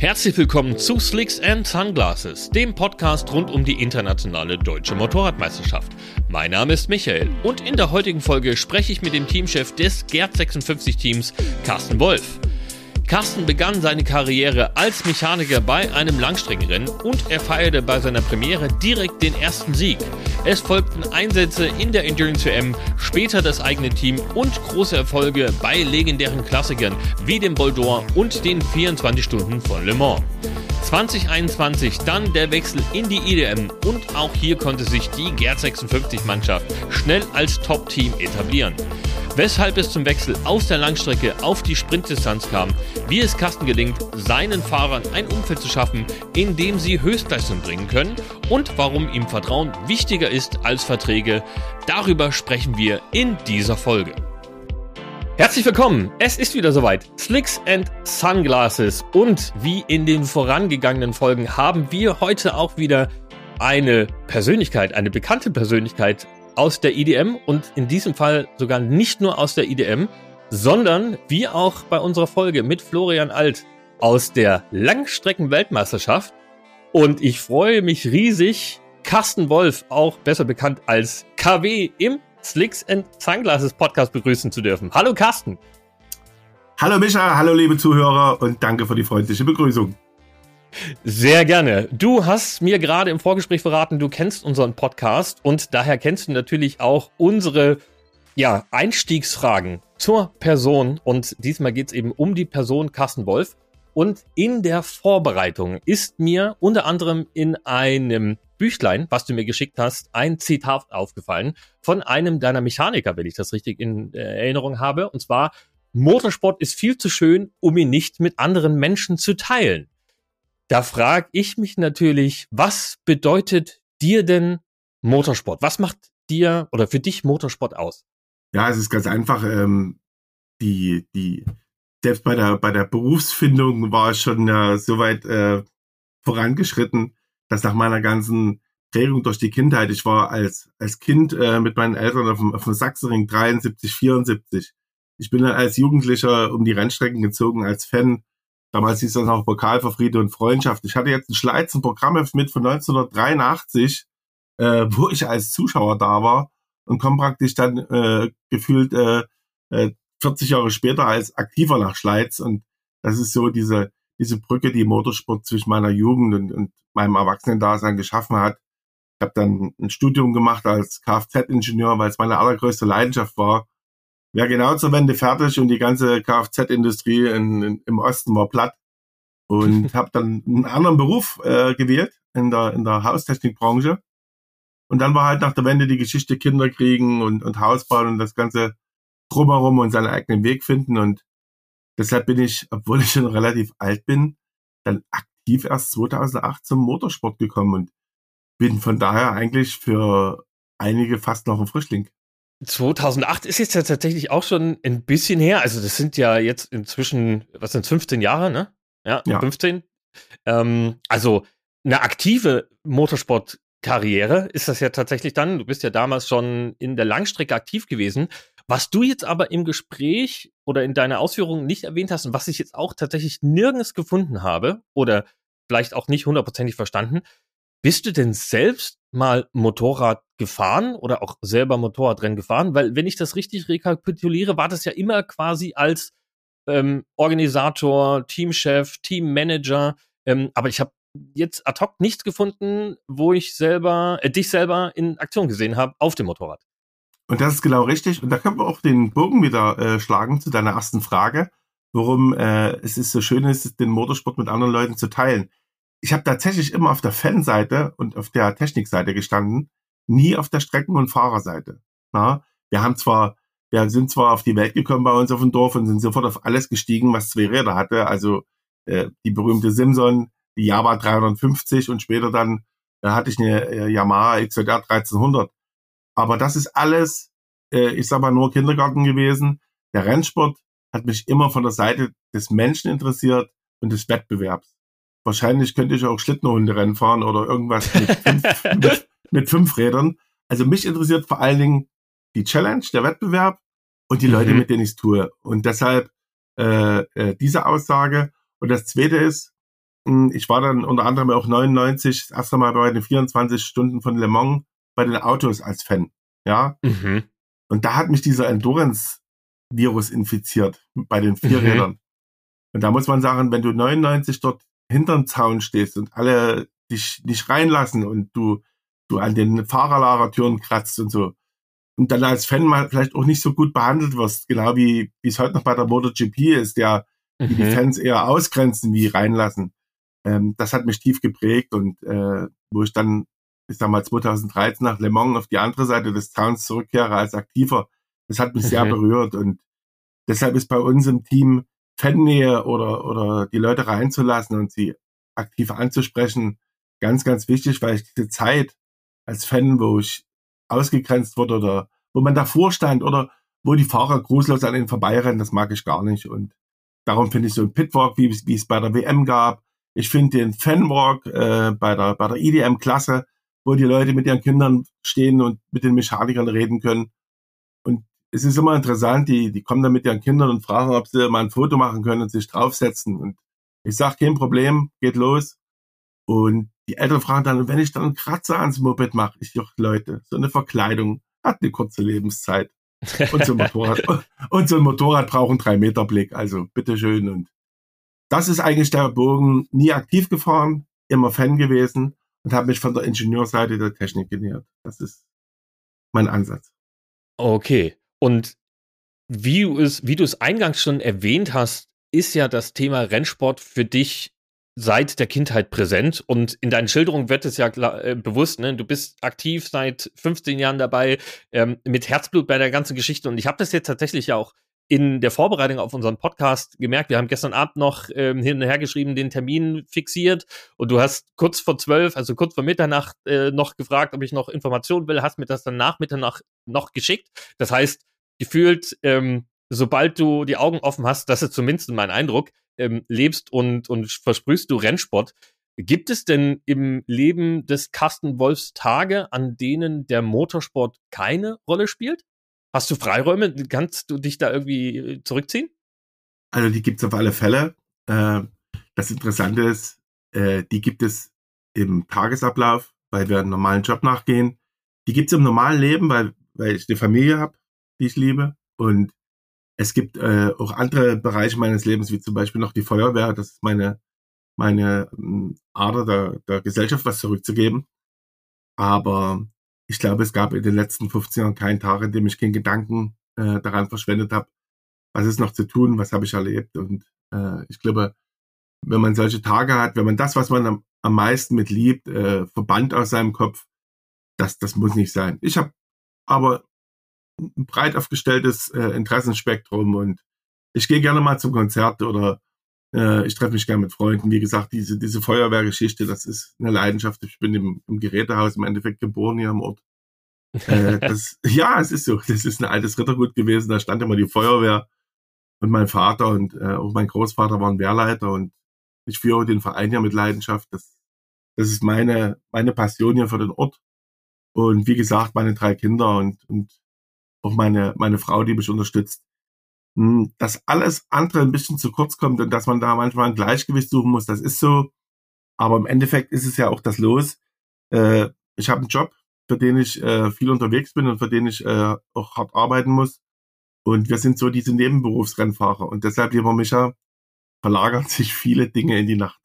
Herzlich willkommen zu Slicks and Sunglasses, dem Podcast rund um die internationale deutsche Motorradmeisterschaft. Mein Name ist Michael und in der heutigen Folge spreche ich mit dem Teamchef des Gerd 56 Teams, Carsten Wolf. Carsten begann seine Karriere als Mechaniker bei einem Langstreckenrennen und er feierte bei seiner Premiere direkt den ersten Sieg. Es folgten Einsätze in der Endurance WM, später das eigene Team und große Erfolge bei legendären Klassikern wie dem Bol d'Or und den 24 Stunden von Le Mans. 2021 dann der Wechsel in die IDM und auch hier konnte sich die Gerd 56 Mannschaft schnell als Top-Team etablieren weshalb es zum Wechsel aus der Langstrecke auf die Sprintdistanz kam, wie es Carsten gelingt, seinen Fahrern ein Umfeld zu schaffen, in dem sie Höchstleistung bringen können und warum ihm Vertrauen wichtiger ist als Verträge, darüber sprechen wir in dieser Folge. Herzlich willkommen, es ist wieder soweit. Slicks and Sunglasses und wie in den vorangegangenen Folgen haben wir heute auch wieder eine Persönlichkeit, eine bekannte Persönlichkeit aus der IDM und in diesem Fall sogar nicht nur aus der IDM, sondern wie auch bei unserer Folge mit Florian Alt aus der Langstrecken-Weltmeisterschaft. Und ich freue mich riesig, Carsten Wolf, auch besser bekannt als KW, im Slicks and Sunglasses Podcast begrüßen zu dürfen. Hallo Carsten. Hallo Micha, hallo liebe Zuhörer und danke für die freundliche Begrüßung. Sehr gerne. Du hast mir gerade im Vorgespräch verraten, du kennst unseren Podcast und daher kennst du natürlich auch unsere ja, Einstiegsfragen zur Person. Und diesmal geht es eben um die Person Carsten Wolf. Und in der Vorbereitung ist mir unter anderem in einem Büchlein, was du mir geschickt hast, ein Zitat aufgefallen von einem deiner Mechaniker, wenn ich das richtig in Erinnerung habe. Und zwar, Motorsport ist viel zu schön, um ihn nicht mit anderen Menschen zu teilen. Da frage ich mich natürlich, was bedeutet dir denn Motorsport? Was macht dir oder für dich Motorsport aus? Ja, es ist ganz einfach. Ähm, die, die, selbst bei der, bei der Berufsfindung war ich schon äh, so weit äh, vorangeschritten, dass nach meiner ganzen Prägung durch die Kindheit, ich war als, als Kind äh, mit meinen Eltern auf dem, auf dem Sachsenring 73, 74. Ich bin dann als Jugendlicher um die Rennstrecken gezogen, als Fan Damals hieß das noch Pokal für Friede und Freundschaft. Ich hatte jetzt ein Schleiz, ein Programm mit von 1983, äh, wo ich als Zuschauer da war und komme praktisch dann äh, gefühlt äh, 40 äh, Jahre später als aktiver nach Schleiz. Und das ist so diese, diese Brücke, die Motorsport zwischen meiner Jugend und, und meinem Erwachsenen-Dasein geschaffen hat. Ich habe dann ein Studium gemacht als Kfz-Ingenieur, weil es meine allergrößte Leidenschaft war wäre genau zur Wende fertig und die ganze Kfz-Industrie im Osten war platt. Und habe dann einen anderen Beruf äh, gewählt in der, in der Haustechnikbranche. Und dann war halt nach der Wende die Geschichte Kinder kriegen und, und Haus bauen und das Ganze drumherum und seinen eigenen Weg finden. Und deshalb bin ich, obwohl ich schon relativ alt bin, dann aktiv erst 2008 zum Motorsport gekommen und bin von daher eigentlich für einige fast noch ein Frischling. 2008 ist jetzt ja tatsächlich auch schon ein bisschen her. Also das sind ja jetzt inzwischen, was sind 15 Jahre, ne? Ja, ja. 15. Ähm, also eine aktive Motorsportkarriere ist das ja tatsächlich dann. Du bist ja damals schon in der Langstrecke aktiv gewesen. Was du jetzt aber im Gespräch oder in deiner Ausführungen nicht erwähnt hast und was ich jetzt auch tatsächlich nirgends gefunden habe oder vielleicht auch nicht hundertprozentig verstanden, bist du denn selbst mal Motorrad gefahren oder auch selber Motorradrennen gefahren? Weil, wenn ich das richtig rekapituliere, war das ja immer quasi als ähm, Organisator, Teamchef, Teammanager. Ähm, aber ich habe jetzt ad hoc nichts gefunden, wo ich selber, äh, dich selber in Aktion gesehen habe auf dem Motorrad. Und das ist genau richtig. Und da können wir auch den Bogen wieder äh, schlagen zu deiner ersten Frage, warum äh, es ist so schön ist, den Motorsport mit anderen Leuten zu teilen ich habe tatsächlich immer auf der Fanseite und auf der Technikseite gestanden, nie auf der Strecken- und Fahrerseite. Na, wir haben zwar, wir sind zwar auf die Welt gekommen bei uns auf dem Dorf und sind sofort auf alles gestiegen, was zwei Räder hatte. Also äh, die berühmte Simson, die Java 350 und später dann äh, hatte ich eine äh, Yamaha XJR 1300. Aber das ist alles, äh, ich sag mal, nur Kindergarten gewesen. Der Rennsport hat mich immer von der Seite des Menschen interessiert und des Wettbewerbs. Wahrscheinlich könnte ich auch Schlittenhunderennen fahren oder irgendwas mit fünf, mit, mit fünf Rädern. Also mich interessiert vor allen Dingen die Challenge, der Wettbewerb und die mhm. Leute, mit denen ich es tue. Und deshalb äh, äh, diese Aussage. Und das Zweite ist, hm, ich war dann unter anderem auch 99 das erste Mal bei den 24 Stunden von Le Mans bei den Autos als Fan. Ja. Mhm. Und da hat mich dieser Endurance-Virus infiziert bei den Vierrädern. Mhm. Und da muss man sagen, wenn du 99 dort hinterm Zaun stehst und alle dich nicht reinlassen und du, du an den Fahrerlagertüren kratzt und so, und dann als Fan mal vielleicht auch nicht so gut behandelt wirst, genau wie, wie es heute noch bei der MotoGP ist, der mhm. die Fans eher ausgrenzen wie reinlassen. Ähm, das hat mich tief geprägt und äh, wo ich dann, ich sag mal, 2013 nach Le Mans auf die andere Seite des Zauns zurückkehre als Aktiver, das hat mich mhm. sehr berührt und deshalb ist bei uns im Team Fannähe oder, oder die Leute reinzulassen und sie aktiv anzusprechen, ganz, ganz wichtig, weil ich diese Zeit als Fan, wo ich ausgegrenzt wurde oder wo man davor stand oder wo die Fahrer grußlos an ihnen vorbeirennen, das mag ich gar nicht. Und darum finde ich so ein Pitwalk, wie, wie es bei der WM gab. Ich finde den Fanwalk äh, bei der bei der IDM klasse, wo die Leute mit ihren Kindern stehen und mit den Mechanikern reden können. Und es ist immer interessant, die, die kommen dann mit ihren Kindern und fragen, ob sie mal ein Foto machen können und sich draufsetzen. Und ich sage, kein Problem, geht los. Und die Eltern fragen dann, wenn ich dann einen Kratzer ans Moped mache, ich doch, Leute, so eine Verkleidung hat eine kurze Lebenszeit. Und so ein Motorrad, und so ein Motorrad braucht einen 3 Meter Blick, also bitteschön. Und das ist eigentlich der Bogen, nie aktiv gefahren, immer Fan gewesen und habe mich von der Ingenieurseite der Technik genähert. Das ist mein Ansatz. Okay. Und wie du es, wie du es eingangs schon erwähnt hast, ist ja das Thema Rennsport für dich seit der Kindheit präsent und in deinen Schilderungen wird es ja klar, äh, bewusst, ne? du bist aktiv seit 15 Jahren dabei, ähm, mit Herzblut bei der ganzen Geschichte und ich habe das jetzt tatsächlich ja auch in der Vorbereitung auf unseren Podcast gemerkt, wir haben gestern Abend noch ähm, hin und her geschrieben, den Termin fixiert und du hast kurz vor zwölf, also kurz vor Mitternacht äh, noch gefragt, ob ich noch Informationen will, hast mir das dann nach Mitternacht noch geschickt. Das heißt, gefühlt, ähm, sobald du die Augen offen hast, das ist zumindest mein Eindruck, ähm, lebst und, und versprühst du Rennsport. Gibt es denn im Leben des Carsten Wolfs Tage, an denen der Motorsport keine Rolle spielt? Hast du Freiräume? Kannst du dich da irgendwie äh, zurückziehen? Also die gibt es auf alle Fälle. Äh, das Interessante ist, äh, die gibt es im Tagesablauf, weil wir einen normalen Job nachgehen. Die gibt es im normalen Leben, weil, weil ich eine Familie habe, die ich liebe. Und es gibt äh, auch andere Bereiche meines Lebens, wie zum Beispiel noch die Feuerwehr. Das ist meine, meine ähm, Ader der, der Gesellschaft, was zurückzugeben. Aber ich glaube, es gab in den letzten 15 Jahren keinen Tag, in dem ich keinen Gedanken äh, daran verschwendet habe, was ist noch zu tun, was habe ich erlebt. Und äh, ich glaube, wenn man solche Tage hat, wenn man das, was man am, am meisten mit liebt, äh, verbannt aus seinem Kopf, das, das muss nicht sein. Ich habe aber ein breit aufgestelltes äh, Interessenspektrum und ich gehe gerne mal zum Konzert oder äh, ich treffe mich gerne mit Freunden. Wie gesagt, diese, diese Feuerwehrgeschichte, das ist eine Leidenschaft. Ich bin im, im Gerätehaus im Endeffekt geboren hier am Ort. Äh, das, ja, es ist so. Das ist ein altes Rittergut gewesen. Da stand immer die Feuerwehr und mein Vater und äh, auch mein Großvater waren Wehrleiter und ich führe den Verein hier mit Leidenschaft. Das, das ist meine, meine Passion hier für den Ort. Und wie gesagt, meine drei Kinder und, und auch meine, meine Frau, die mich unterstützt, dass alles andere ein bisschen zu kurz kommt und dass man da manchmal ein Gleichgewicht suchen muss, das ist so. Aber im Endeffekt ist es ja auch das Los. Äh, ich habe einen Job, für den ich äh, viel unterwegs bin und für den ich äh, auch hart arbeiten muss. Und wir sind so diese Nebenberufsrennfahrer. Und deshalb, lieber Micha, verlagern sich viele Dinge in die Nacht.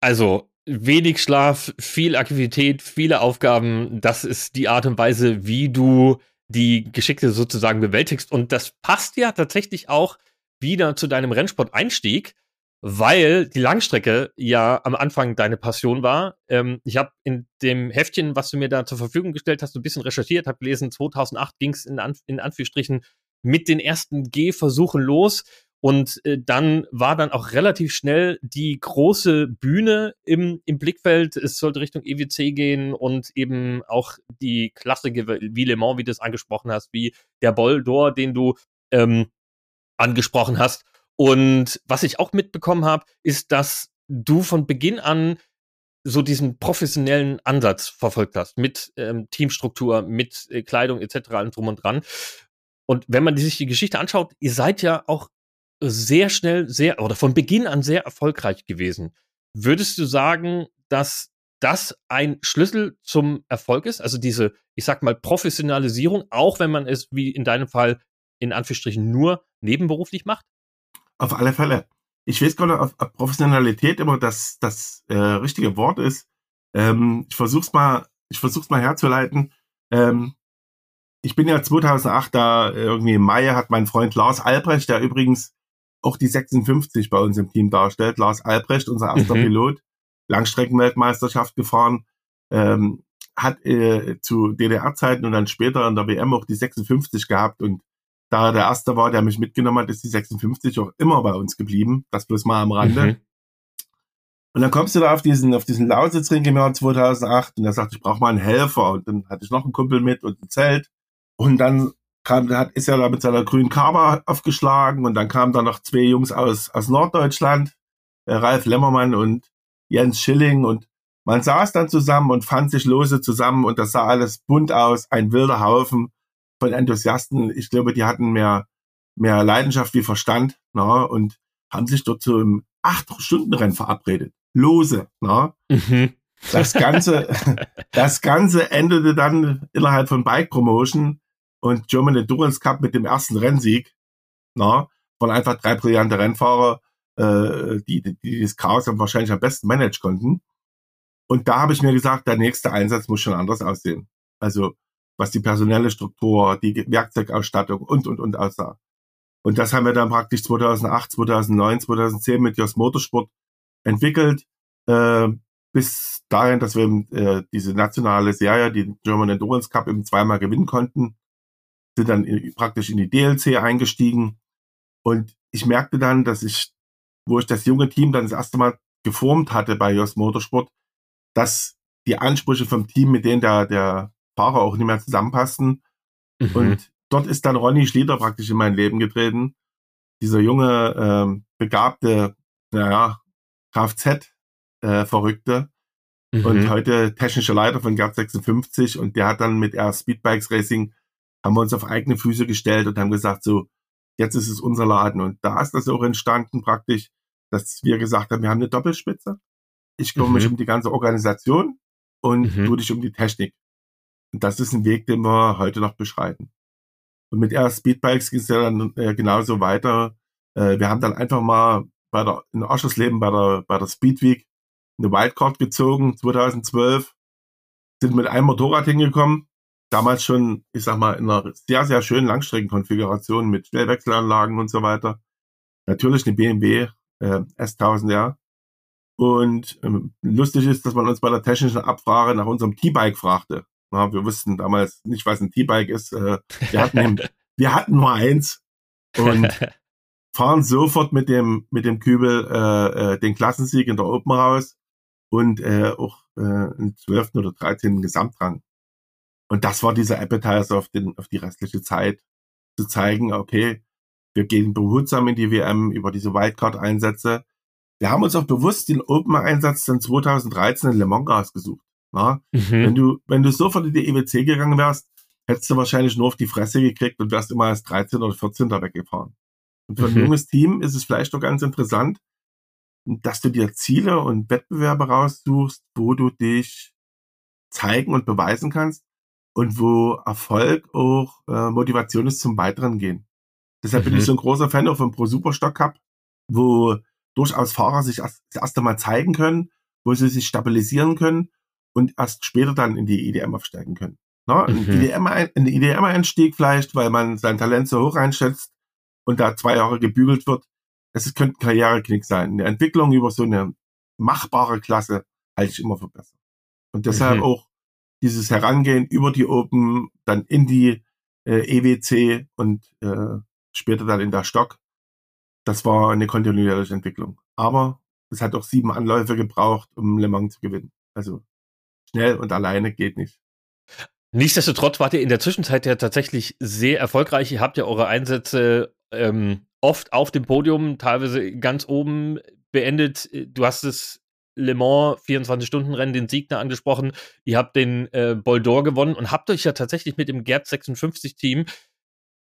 Also wenig Schlaf, viel Aktivität, viele Aufgaben. Das ist die Art und Weise, wie du die Geschichte sozusagen bewältigst. Und das passt ja tatsächlich auch wieder zu deinem Rennsport-Einstieg, weil die Langstrecke ja am Anfang deine Passion war. Ähm, ich habe in dem Heftchen, was du mir da zur Verfügung gestellt hast, ein bisschen recherchiert, habe gelesen, 2008 ging es in, Anf in Anführungsstrichen mit den ersten Gehversuchen los. Und äh, dann war dann auch relativ schnell die große Bühne im, im Blickfeld. Es sollte Richtung EWC gehen und eben auch die Klassiker wie Le Mans, wie du es angesprochen hast, wie der Boldor, den du ähm, angesprochen hast. Und was ich auch mitbekommen habe, ist, dass du von Beginn an so diesen professionellen Ansatz verfolgt hast mit ähm, Teamstruktur, mit äh, Kleidung etc. und drum und dran. Und wenn man sich die Geschichte anschaut, ihr seid ja auch sehr schnell, sehr oder von Beginn an sehr erfolgreich gewesen. Würdest du sagen, dass das ein Schlüssel zum Erfolg ist? Also diese, ich sag mal, Professionalisierung, auch wenn man es wie in deinem Fall in Anführungsstrichen nur nebenberuflich macht? Auf alle Fälle. Ich weiß gar nicht, ob, Professionalität immer das, das äh, richtige Wort ist. Ähm, ich versuch's mal, ich versuch's mal herzuleiten. Ähm, ich bin ja 2008 da irgendwie im Mai hat mein Freund Lars Albrecht, der übrigens auch die 56 bei uns im Team darstellt, Lars Albrecht, unser erster mhm. Pilot, Langstreckenweltmeisterschaft gefahren, ähm, hat äh, zu DDR-Zeiten und dann später in der WM auch die 56 gehabt und da er der Erste war, der mich mitgenommen hat, ist die 56 auch immer bei uns geblieben. Das bloß mal am Rande. Mhm. Und dann kommst du da auf diesen, auf diesen Lausitzring im Jahr 2008 und er sagt, ich brauche mal einen Helfer. Und dann hatte ich noch einen Kumpel mit und ein Zelt. Und dann kam, hat, ist er da mit seiner grünen Karma aufgeschlagen und dann kamen da noch zwei Jungs aus, aus Norddeutschland, äh, Ralf Lemmermann und Jens Schilling und man saß dann zusammen und fand sich lose zusammen und das sah alles bunt aus, ein wilder Haufen von Enthusiasten. Ich glaube, die hatten mehr, mehr Leidenschaft wie Verstand na, und haben sich dort zum Acht-Stunden-Rennen verabredet. Lose. Na. Mhm. Das Ganze, das Ganze endete dann innerhalb von Bike Promotion und German Endurance Cup mit dem ersten Rennsieg. Na, von einfach drei brillante Rennfahrer, äh, die, die, die das Chaos am wahrscheinlich am besten managen konnten. Und da habe ich mir gesagt, der nächste Einsatz muss schon anders aussehen. Also was die personelle Struktur, die Werkzeugausstattung und, und, und aussah. Und das haben wir dann praktisch 2008, 2009, 2010 mit Jos Motorsport entwickelt, äh, bis dahin, dass wir äh, diese nationale Serie, die German Endurance Cup, eben zweimal gewinnen konnten, sind dann in, praktisch in die DLC eingestiegen. Und ich merkte dann, dass ich, wo ich das junge Team dann das erste Mal geformt hatte bei Jos Motorsport, dass die Ansprüche vom Team, mit denen der, der Fahrer auch nicht mehr zusammenpassten. Mhm. Und dort ist dann Ronny Schlieder praktisch in mein Leben getreten. Dieser junge, ähm, begabte, naja, Kfz-Verrückte. Äh, mhm. Und heute technischer Leiter von Gerd 56 und der hat dann mit R Speedbikes Racing haben wir uns auf eigene Füße gestellt und haben gesagt, so, jetzt ist es unser Laden. Und da ist das auch entstanden praktisch, dass wir gesagt haben, wir haben eine Doppelspitze. Ich kümmere mhm. mich um die ganze Organisation und mhm. du dich um die Technik. Und das ist ein Weg, den wir heute noch beschreiten. Und mit R Speedbikes ging es ja dann äh, genauso weiter. Äh, wir haben dann einfach mal bei der, in Oschersleben bei der, bei der Speedweek eine Wildcard gezogen, 2012. Sind mit einem Motorrad hingekommen. Damals schon, ich sag mal, in einer sehr, sehr schönen Langstreckenkonfiguration mit Schnellwechselanlagen und so weiter. Natürlich eine BMW äh, S1000R. Und ähm, lustig ist, dass man uns bei der technischen Abfrage nach unserem T-Bike fragte. Na, wir wussten damals nicht, was ein T-Bike ist. Äh, wir, hatten, wir hatten nur eins und fahren sofort mit dem, mit dem Kübel äh, äh, den Klassensieg in der Open raus und äh, auch äh, einen 12. oder 13. Gesamtrang. Und das war dieser Appetizer auf, den, auf die restliche Zeit, zu zeigen, okay, wir gehen behutsam in die WM über diese Wildcard-Einsätze. Wir haben uns auch bewusst den Open-Einsatz dann 2013 in Le Mans ausgesucht. Mhm. Wenn du, wenn du sofort in die EWC gegangen wärst, hättest du wahrscheinlich nur auf die Fresse gekriegt und wärst immer als 13 oder 14 da weggefahren. Und für mhm. ein junges Team ist es vielleicht doch ganz interessant, dass du dir Ziele und Wettbewerbe raussuchst, wo du dich zeigen und beweisen kannst und wo Erfolg auch äh, Motivation ist zum weiteren Gehen. Deshalb mhm. bin ich mhm. so ein großer Fan auch vom Pro Superstock Cup, wo durchaus Fahrer sich erst, das erste Mal zeigen können, wo sie sich stabilisieren können und erst später dann in die IDM aufsteigen können. Ne? Mhm. Ein, IDM, ein IDM-Einstieg vielleicht, weil man sein Talent so hoch einschätzt und da zwei Jahre gebügelt wird, das könnte ein Karriereknick sein. Eine Entwicklung über so eine machbare Klasse halte ich immer für besser. Und deshalb mhm. auch dieses Herangehen über die Open, dann in die äh, EWC und äh, später dann in der Stock. Das war eine kontinuierliche Entwicklung. Aber es hat auch sieben Anläufe gebraucht, um Le Mans zu gewinnen. Also schnell und alleine geht nicht. Nichtsdestotrotz wart ihr in der Zwischenzeit ja tatsächlich sehr erfolgreich. Ihr habt ja eure Einsätze ähm, oft auf dem Podium, teilweise ganz oben beendet. Du hast es Le Mans 24-Stunden-Rennen, den Siegner angesprochen. Ihr habt den äh, Boldor gewonnen und habt euch ja tatsächlich mit dem Gerd 56-Team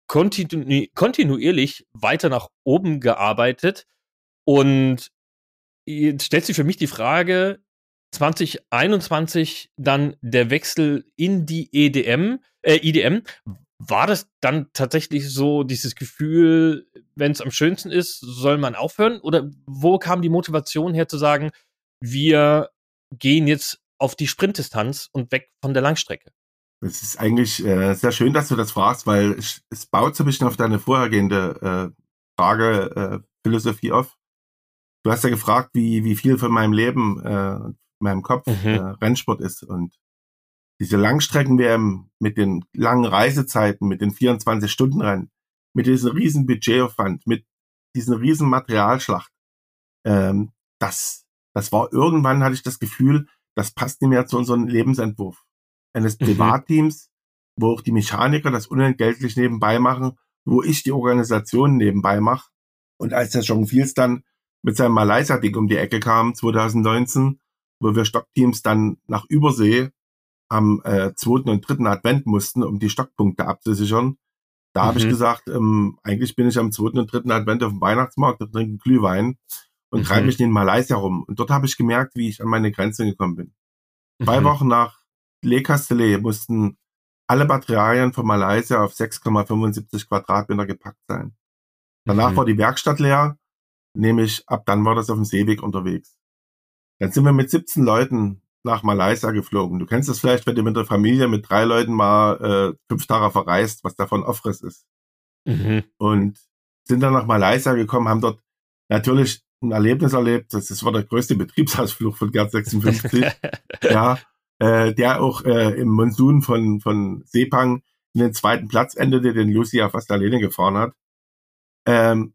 kontinu kontinuierlich weiter nach oben gearbeitet. Und jetzt stellt sich für mich die Frage, 2021 dann der Wechsel in die EDM, äh, IDM. War das dann tatsächlich so dieses Gefühl, wenn es am schönsten ist, soll man aufhören? Oder wo kam die Motivation her zu sagen, wir gehen jetzt auf die Sprintdistanz und weg von der Langstrecke? Es ist eigentlich äh, sehr schön, dass du das fragst, weil es, es baut so ein bisschen auf deine vorhergehende äh, Frage, äh, Philosophie auf. Du hast ja gefragt, wie, wie viel von meinem Leben, äh, meinem Kopf mhm. äh, Rennsport ist. Und diese Langstrecken-WM mit den langen Reisezeiten, mit den 24-Stunden-Rennen, mit diesem riesen Budgetaufwand, mit diesen riesen Materialschlacht, ähm, das, das war irgendwann, hatte ich das Gefühl, das passt nicht mehr zu unserem Lebensentwurf eines mhm. Privatteams, mhm. wo auch die Mechaniker das unentgeltlich nebenbei machen, wo ich die Organisation nebenbei mache. Und als der John Fields dann mit seinem Malaysia-Ding um die Ecke kam, 2019, wo wir Stockteams dann nach Übersee am äh, zweiten und dritten Advent mussten, um die Stockpunkte abzusichern. Da mhm. habe ich gesagt, ähm, eigentlich bin ich am zweiten und dritten Advent auf dem Weihnachtsmarkt und trinke Glühwein und mhm. treibe mich in Malaysia rum. Und dort habe ich gemerkt, wie ich an meine Grenze gekommen bin. Mhm. Zwei Wochen nach Le Castellet mussten alle Materialien von Malaysia auf 6,75 Quadratmeter gepackt sein. Danach mhm. war die Werkstatt leer, nämlich ab dann war das auf dem Seeweg unterwegs. Dann sind wir mit 17 Leuten nach Malaysia geflogen. Du kennst es vielleicht, wenn du mit der Familie mit drei Leuten mal äh, fünf Tage verreist, was davon Aufriss ist. Mhm. Und sind dann nach Malaysia gekommen, haben dort natürlich ein Erlebnis erlebt. Das, das war der größte Betriebsausflug von Gerd 56. ja, äh, der auch äh, im Monsun von, von Sepang in den zweiten Platz endete, den Lucy ja fast alleine gefahren hat. Ähm,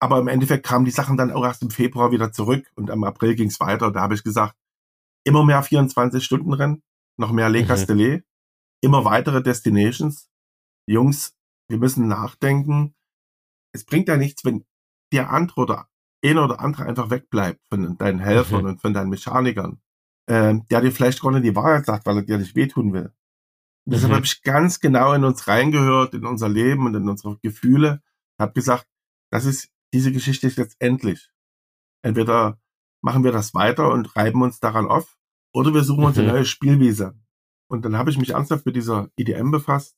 aber im Endeffekt kamen die Sachen dann auch erst im Februar wieder zurück und im April ging es weiter. Da habe ich gesagt, immer mehr 24-Stunden-Rennen, noch mehr Le. Castellet, mhm. immer weitere Destinations. Jungs, wir müssen nachdenken. Es bringt ja nichts, wenn der andere oder einer oder andere einfach wegbleibt von deinen Helfern mhm. und von deinen Mechanikern, äh, der dir vielleicht gar nicht die Wahrheit sagt, weil er dir nicht wehtun will. Und deshalb mhm. habe ich ganz genau in uns reingehört, in unser Leben und in unsere Gefühle, habe gesagt, das ist diese Geschichte ist jetzt endlich. Entweder machen wir das weiter und reiben uns daran auf, oder wir suchen uns eine mhm. neue Spielwiese. Und dann habe ich mich ernsthaft mit dieser IDM befasst.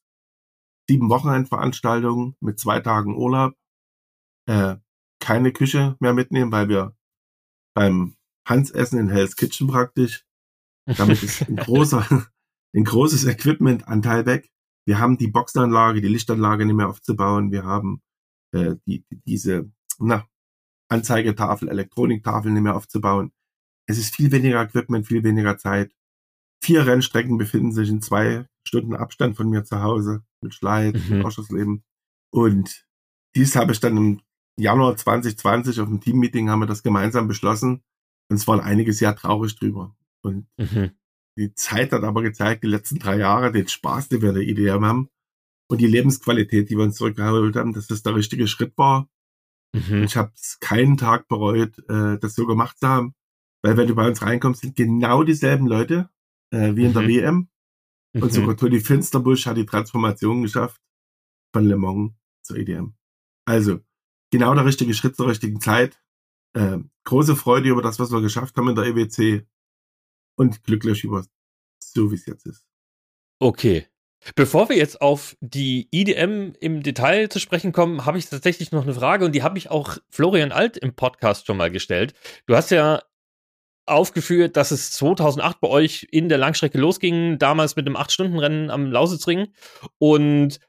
Sieben Wochenendveranstaltungen mit zwei Tagen Urlaub. Äh, keine Küche mehr mitnehmen, weil wir beim Hans essen in Hell's Kitchen praktisch. Damit ist ein großer, ein großes Equipment-Anteil weg. Wir haben die Boxanlage, die Lichtanlage nicht mehr aufzubauen. Wir haben äh, die, diese na, Anzeigetafel, Elektroniktafel nicht mehr aufzubauen. Es ist viel weniger Equipment, viel weniger Zeit. Vier Rennstrecken befinden sich in zwei Stunden Abstand von mir zu Hause mit Schleid, mhm. mit Ausschussleben. Und dies habe ich dann im Januar 2020 auf dem Teammeeting haben wir das gemeinsam beschlossen. Und es waren einige sehr traurig drüber. Und mhm. die Zeit hat aber gezeigt, die letzten drei Jahre, den Spaß, den wir in der IDM haben und die Lebensqualität, die wir uns zurückgeholt haben, dass das der richtige Schritt war. Mhm. Ich habe keinen Tag bereut, äh, das so gemacht zu haben. Weil wenn du bei uns reinkommst, sind genau dieselben Leute äh, wie in mhm. der WM. Und mhm. sogar Toni Finsterbusch hat die Transformation geschafft von Le Mans zur EDM. Also genau der richtige Schritt zur richtigen Zeit. Äh, große Freude über das, was wir geschafft haben in der EWC und glücklich über so, wie es jetzt ist. Okay, Bevor wir jetzt auf die IDM im Detail zu sprechen kommen, habe ich tatsächlich noch eine Frage und die habe ich auch Florian Alt im Podcast schon mal gestellt. Du hast ja aufgeführt, dass es 2008 bei euch in der Langstrecke losging, damals mit dem 8-Stunden-Rennen am Lausitzring und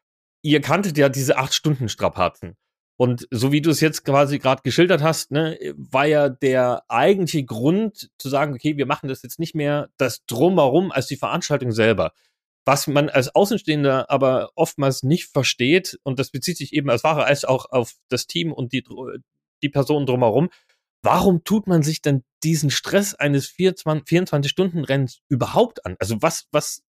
ihr kanntet ja diese 8-Stunden-Strapazen. Und so wie du es jetzt quasi gerade geschildert hast, ne, war ja der eigentliche Grund zu sagen, okay, wir machen das jetzt nicht mehr das Drumherum als die Veranstaltung selber was man als Außenstehender aber oftmals nicht versteht, und das bezieht sich eben als Fahrer als auch auf das Team und die, die Personen drumherum, warum tut man sich denn diesen Stress eines 24-Stunden-Rennens überhaupt an? Also was, was,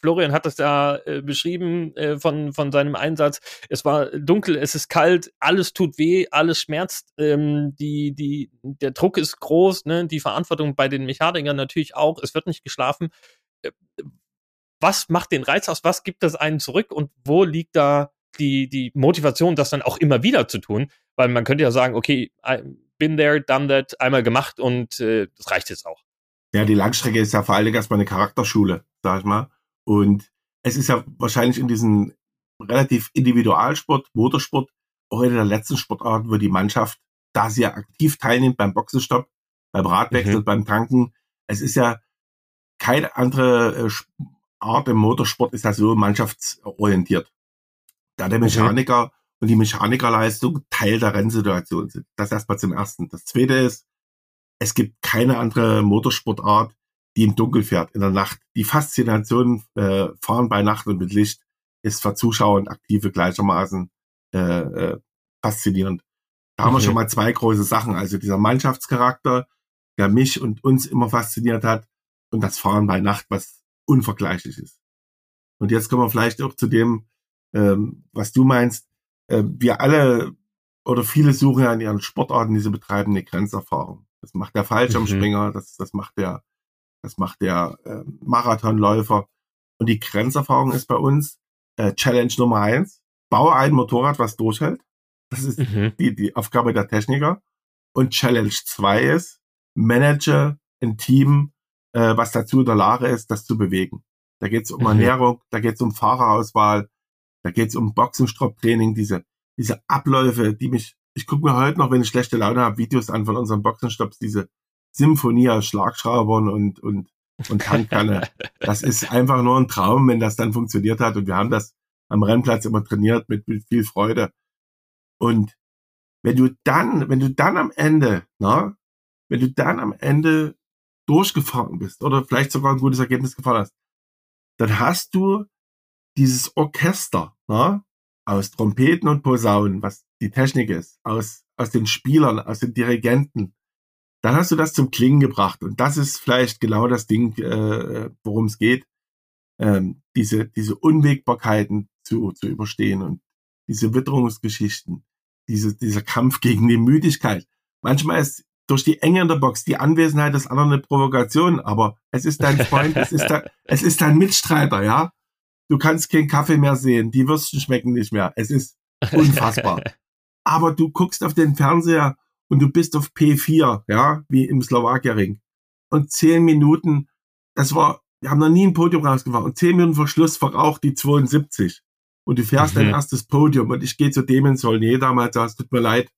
Florian hat das ja äh, beschrieben äh, von, von seinem Einsatz. Es war dunkel, es ist kalt, alles tut weh, alles schmerzt, ähm, die, die, der Druck ist groß, ne? die Verantwortung bei den Mechanikern natürlich auch, es wird nicht geschlafen äh, was macht den Reiz aus, was gibt das einen zurück und wo liegt da die, die Motivation, das dann auch immer wieder zu tun? Weil man könnte ja sagen, okay, been there, done that, einmal gemacht und äh, das reicht jetzt auch. Ja, die Langstrecke ist ja vor allen Dingen erstmal eine Charakterschule, sag ich mal. Und es ist ja wahrscheinlich in diesem relativ Individualsport, Motorsport, auch in der letzten Sportart, wo die Mannschaft, da sie ja aktiv teilnimmt beim Boxenstopp, beim Radwechsel, mhm. beim Tanken, es ist ja keine andere äh, Art im Motorsport ist ja so mannschaftsorientiert. Da der Mechaniker mhm. und die Mechanikerleistung Teil der Rennsituation sind. Das erstmal zum ersten. Das zweite ist, es gibt keine andere Motorsportart, die im Dunkel fährt, in der Nacht. Die Faszination äh, Fahren bei Nacht und mit Licht ist für Zuschauer und Aktive gleichermaßen äh, äh, faszinierend. Da mhm. haben wir schon mal zwei große Sachen. Also dieser Mannschaftscharakter, der mich und uns immer fasziniert hat und das Fahren bei Nacht, was unvergleichlich ist. Und jetzt kommen wir vielleicht auch zu dem, ähm, was du meinst. Äh, wir alle oder viele suchen ja in ihren Sportarten, die sie betreiben, eine Grenzerfahrung. Das macht der Fallschirmspringer, mhm. das, das macht der, das macht der äh, Marathonläufer. Und die Grenzerfahrung ist bei uns äh, Challenge Nummer eins. Baue ein Motorrad, was durchhält. Das ist mhm. die, die Aufgabe der Techniker. Und Challenge zwei ist, manage ein Team, äh, was dazu in der Lage ist, das zu bewegen. Da geht es um mhm. Ernährung, da geht es um Fahrerauswahl, da geht es um Boxenstopp-Training, diese, diese Abläufe, die mich, ich gucke mir heute noch, wenn ich schlechte Laune habe, Videos an von unseren Boxenstopps, diese Symphonie aus Schlagschraubern und, und, und Tankkanne. das ist einfach nur ein Traum, wenn das dann funktioniert hat. Und wir haben das am Rennplatz immer trainiert mit, mit viel Freude. Und wenn du dann, wenn du dann am Ende, na, wenn du dann am Ende durchgefahren bist oder vielleicht sogar ein gutes Ergebnis gefahren hast, dann hast du dieses Orchester na, aus Trompeten und Posaunen, was die Technik ist, aus, aus den Spielern, aus den Dirigenten, dann hast du das zum Klingen gebracht. Und das ist vielleicht genau das Ding, äh, worum es geht, ähm, diese, diese Unwägbarkeiten zu, zu überstehen und diese Witterungsgeschichten, diese, dieser Kampf gegen die Müdigkeit. Manchmal ist durch die Enge in der Box die Anwesenheit des anderen eine Provokation, aber es ist dein Freund, es ist, dein, es ist dein Mitstreiter, ja. Du kannst keinen Kaffee mehr sehen, die Würstchen schmecken nicht mehr. Es ist unfassbar. aber du guckst auf den Fernseher und du bist auf P4, ja, wie im Slowakia-Ring. Und zehn Minuten, das war, wir haben noch nie ein Podium rausgefahren. Und zehn Minuten vor Schluss verraucht die 72. Und du fährst mhm. dein erstes Podium. Und ich gehe zu dem in Solnier damals, es tut mir leid,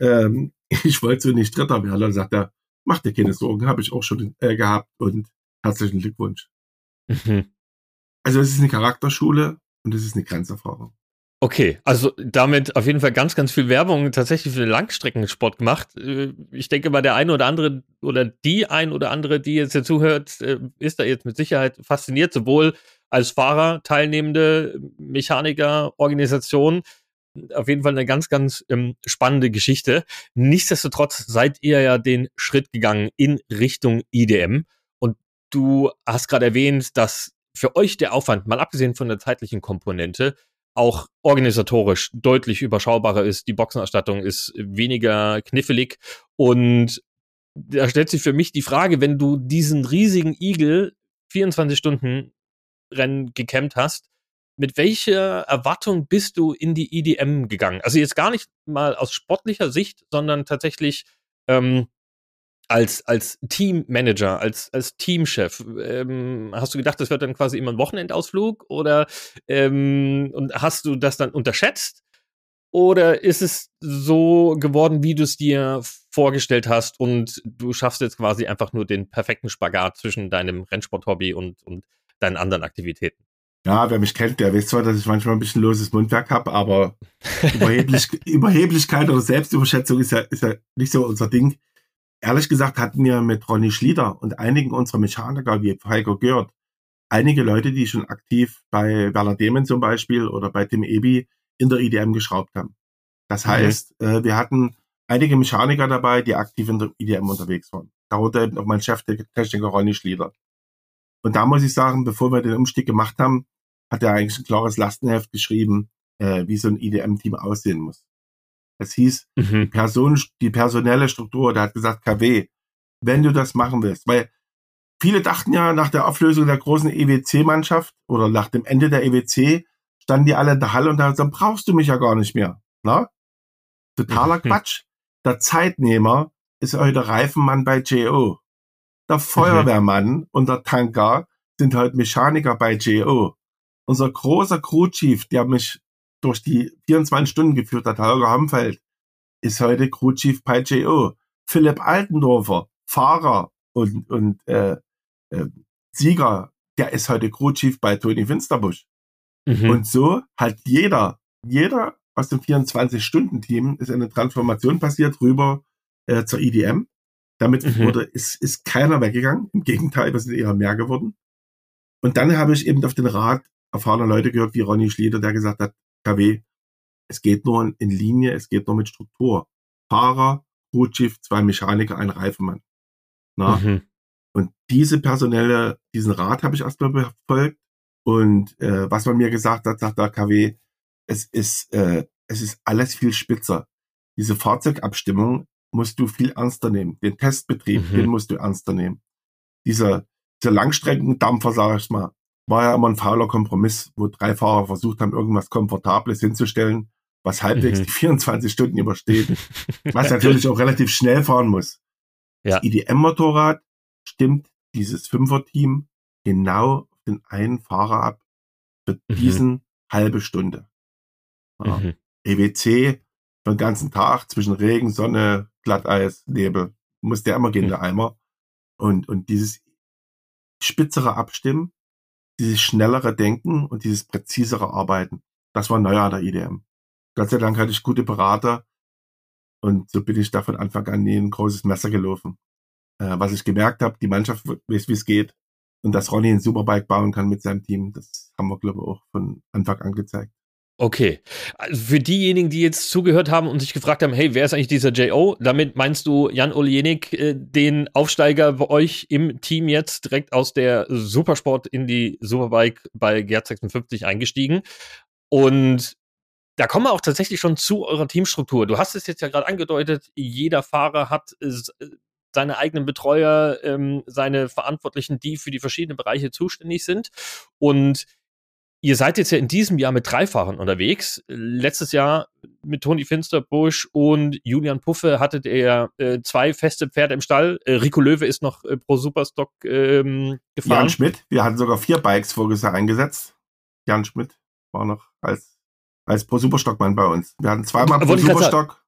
ähm, ich wollte so nicht Dritter werden. Dann sagt er, mach dir keine Sorgen, habe ich auch schon äh, gehabt und herzlichen Glückwunsch. Mhm. Also es ist eine Charakterschule und es ist eine Grenzerfahrung. Okay, also damit auf jeden Fall ganz, ganz viel Werbung tatsächlich für den Langstreckensport gemacht. Äh, ich denke mal, der eine oder andere oder die ein oder andere, die jetzt hier zuhört, äh, ist da jetzt mit Sicherheit fasziniert, sowohl als Fahrer, Teilnehmende, Mechaniker, Organisation. Auf jeden Fall eine ganz, ganz ähm, spannende Geschichte. Nichtsdestotrotz seid ihr ja den Schritt gegangen in Richtung IDM. Und du hast gerade erwähnt, dass für euch der Aufwand, mal abgesehen von der zeitlichen Komponente, auch organisatorisch deutlich überschaubarer ist. Die Boxenausstattung ist weniger knifflig und da stellt sich für mich die Frage, wenn du diesen riesigen Igel 24 Stunden Rennen gekämmt hast, mit welcher Erwartung bist du in die IDM gegangen? Also jetzt gar nicht mal aus sportlicher Sicht, sondern tatsächlich ähm, als, als Teammanager, als, als Teamchef, ähm, hast du gedacht, das wird dann quasi immer ein Wochenendausflug oder ähm, und hast du das dann unterschätzt? Oder ist es so geworden, wie du es dir vorgestellt hast und du schaffst jetzt quasi einfach nur den perfekten Spagat zwischen deinem Rennsport-Hobby und, und deinen anderen Aktivitäten? Ja, wer mich kennt, der weiß zwar, dass ich manchmal ein bisschen loses Mundwerk habe, aber Überheblich Überheblichkeit oder Selbstüberschätzung ist ja, ist ja nicht so unser Ding ehrlich gesagt hatten wir mit Ronny Schlieder und einigen unserer Mechaniker, wie Heiko Gerd, einige Leute, die schon aktiv bei Werner Demen zum Beispiel oder bei Tim Ebi in der IDM geschraubt haben. Das mhm. heißt, mhm. wir hatten einige Mechaniker dabei, die aktiv in der IDM unterwegs waren. Darunter eben auch mein Chef, der Techniker Ronny Schlieder. Und da muss ich sagen, bevor wir den Umstieg gemacht haben, hat er eigentlich ein klares Lastenheft geschrieben, äh, wie so ein IDM-Team aussehen muss. Es hieß, mhm. die, Person, die personelle Struktur, der hat gesagt, KW, wenn du das machen willst, weil viele dachten ja nach der Auflösung der großen EWC-Mannschaft oder nach dem Ende der EWC, standen die alle in der Halle und haben gesagt, brauchst du mich ja gar nicht mehr. Na? Totaler mhm. Quatsch. Der Zeitnehmer ist heute Reifenmann bei JO. Der Feuerwehrmann und der Tanker sind heute Mechaniker bei JO. Unser großer Crew Chief, der mich durch die 24 Stunden geführt hat, Holger Homfeld, ist heute Crew Chief bei JO. Philipp Altendorfer, Fahrer und, und äh, äh, Sieger, der ist heute Crew Chief bei Tony Finsterbusch. Mhm. Und so hat jeder, jeder aus dem 24-Stunden-Team ist eine Transformation passiert rüber äh, zur IDM. Damit mhm. wurde, ist, ist keiner weggegangen. Im Gegenteil, wir sind eher mehr geworden. Und dann habe ich eben auf den Rat erfahrener Leute gehört, wie Ronny Schlieder, der gesagt hat, KW, es geht nur in Linie, es geht nur mit Struktur. Fahrer, Crewchief, zwei Mechaniker, ein Reifenmann. Na? Mhm. Und diese personelle, diesen Rat habe ich erstmal befolgt. Und äh, was man mir gesagt hat, sagt der KW, es ist, äh, es ist alles viel spitzer. Diese Fahrzeugabstimmung musst du viel ernster nehmen. Den Testbetrieb, mhm. den musst du ernster nehmen. Dieser, dieser Langstreckendampfer, sag ich mal, war ja immer ein fauler Kompromiss, wo drei Fahrer versucht haben, irgendwas Komfortables hinzustellen, was halbwegs mhm. die 24 Stunden übersteht, was natürlich auch relativ schnell fahren muss. Ja. Das IDM-Motorrad stimmt dieses Fünfer-Team genau auf den einen Fahrer ab für mhm. diesen halbe Stunde. Ja. Mhm. EWC für den ganzen Tag zwischen Regen, Sonne, Glatteis, Nebel, muss der immer gehen, mhm. der Eimer. Und, und dieses spitzere Abstimmen, dieses schnellere Denken und dieses präzisere Arbeiten, das war neu an der IDM. Gott sei Dank hatte ich gute Berater und so bin ich da von Anfang an nie ein großes Messer gelaufen. Äh, was ich gemerkt habe, die Mannschaft weiß, wie es geht und dass Ronny ein Superbike bauen kann mit seinem Team, das haben wir, glaube ich, auch von Anfang an gezeigt. Okay. Also für diejenigen, die jetzt zugehört haben und sich gefragt haben, hey, wer ist eigentlich dieser JO? Damit meinst du Jan Olienik, äh, den Aufsteiger bei euch im Team jetzt direkt aus der Supersport in die Superbike bei Gerd 56 eingestiegen. Und da kommen wir auch tatsächlich schon zu eurer Teamstruktur. Du hast es jetzt ja gerade angedeutet, jeder Fahrer hat äh, seine eigenen Betreuer, ähm, seine Verantwortlichen, die für die verschiedenen Bereiche zuständig sind. Und Ihr seid jetzt ja in diesem Jahr mit drei Fahrern unterwegs. Letztes Jahr mit Toni Finsterbusch und Julian Puffe hattet ihr äh, zwei feste Pferde im Stall. Äh, Rico Löwe ist noch äh, pro Superstock ähm, gefahren. Jan Schmidt, wir hatten sogar vier Bikes voriges Jahr eingesetzt. Jan Schmidt war noch als, als pro Superstockmann bei uns. Wir hatten zweimal pro Superstock.